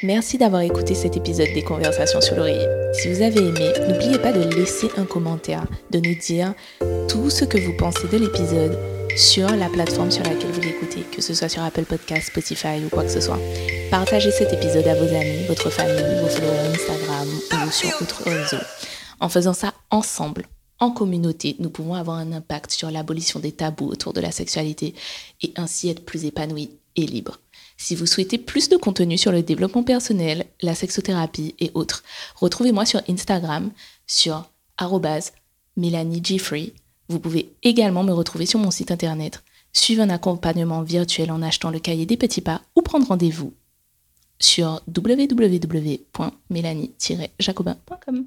Merci d'avoir écouté cet épisode des Conversations sur l'oreiller. Si vous avez aimé, n'oubliez pas de laisser un commentaire, de nous dire tout ce que vous pensez de l'épisode sur la plateforme sur laquelle vous l'écoutez, que ce soit sur Apple Podcast, Spotify ou quoi que ce soit. Partagez cet épisode à vos amis, votre famille, vos followers Instagram ou sur d'autres réseaux. En faisant ça ensemble, en communauté, nous pouvons avoir un impact sur l'abolition des tabous autour de la sexualité et ainsi être plus épanouis et libres. Si vous souhaitez plus de contenu sur le développement personnel, la sexothérapie et autres, retrouvez-moi sur Instagram sur @mélanie Vous pouvez également me retrouver sur mon site internet, suivre un accompagnement virtuel en achetant le cahier des petits pas ou prendre rendez-vous sur www.mélanie-jacobin.com.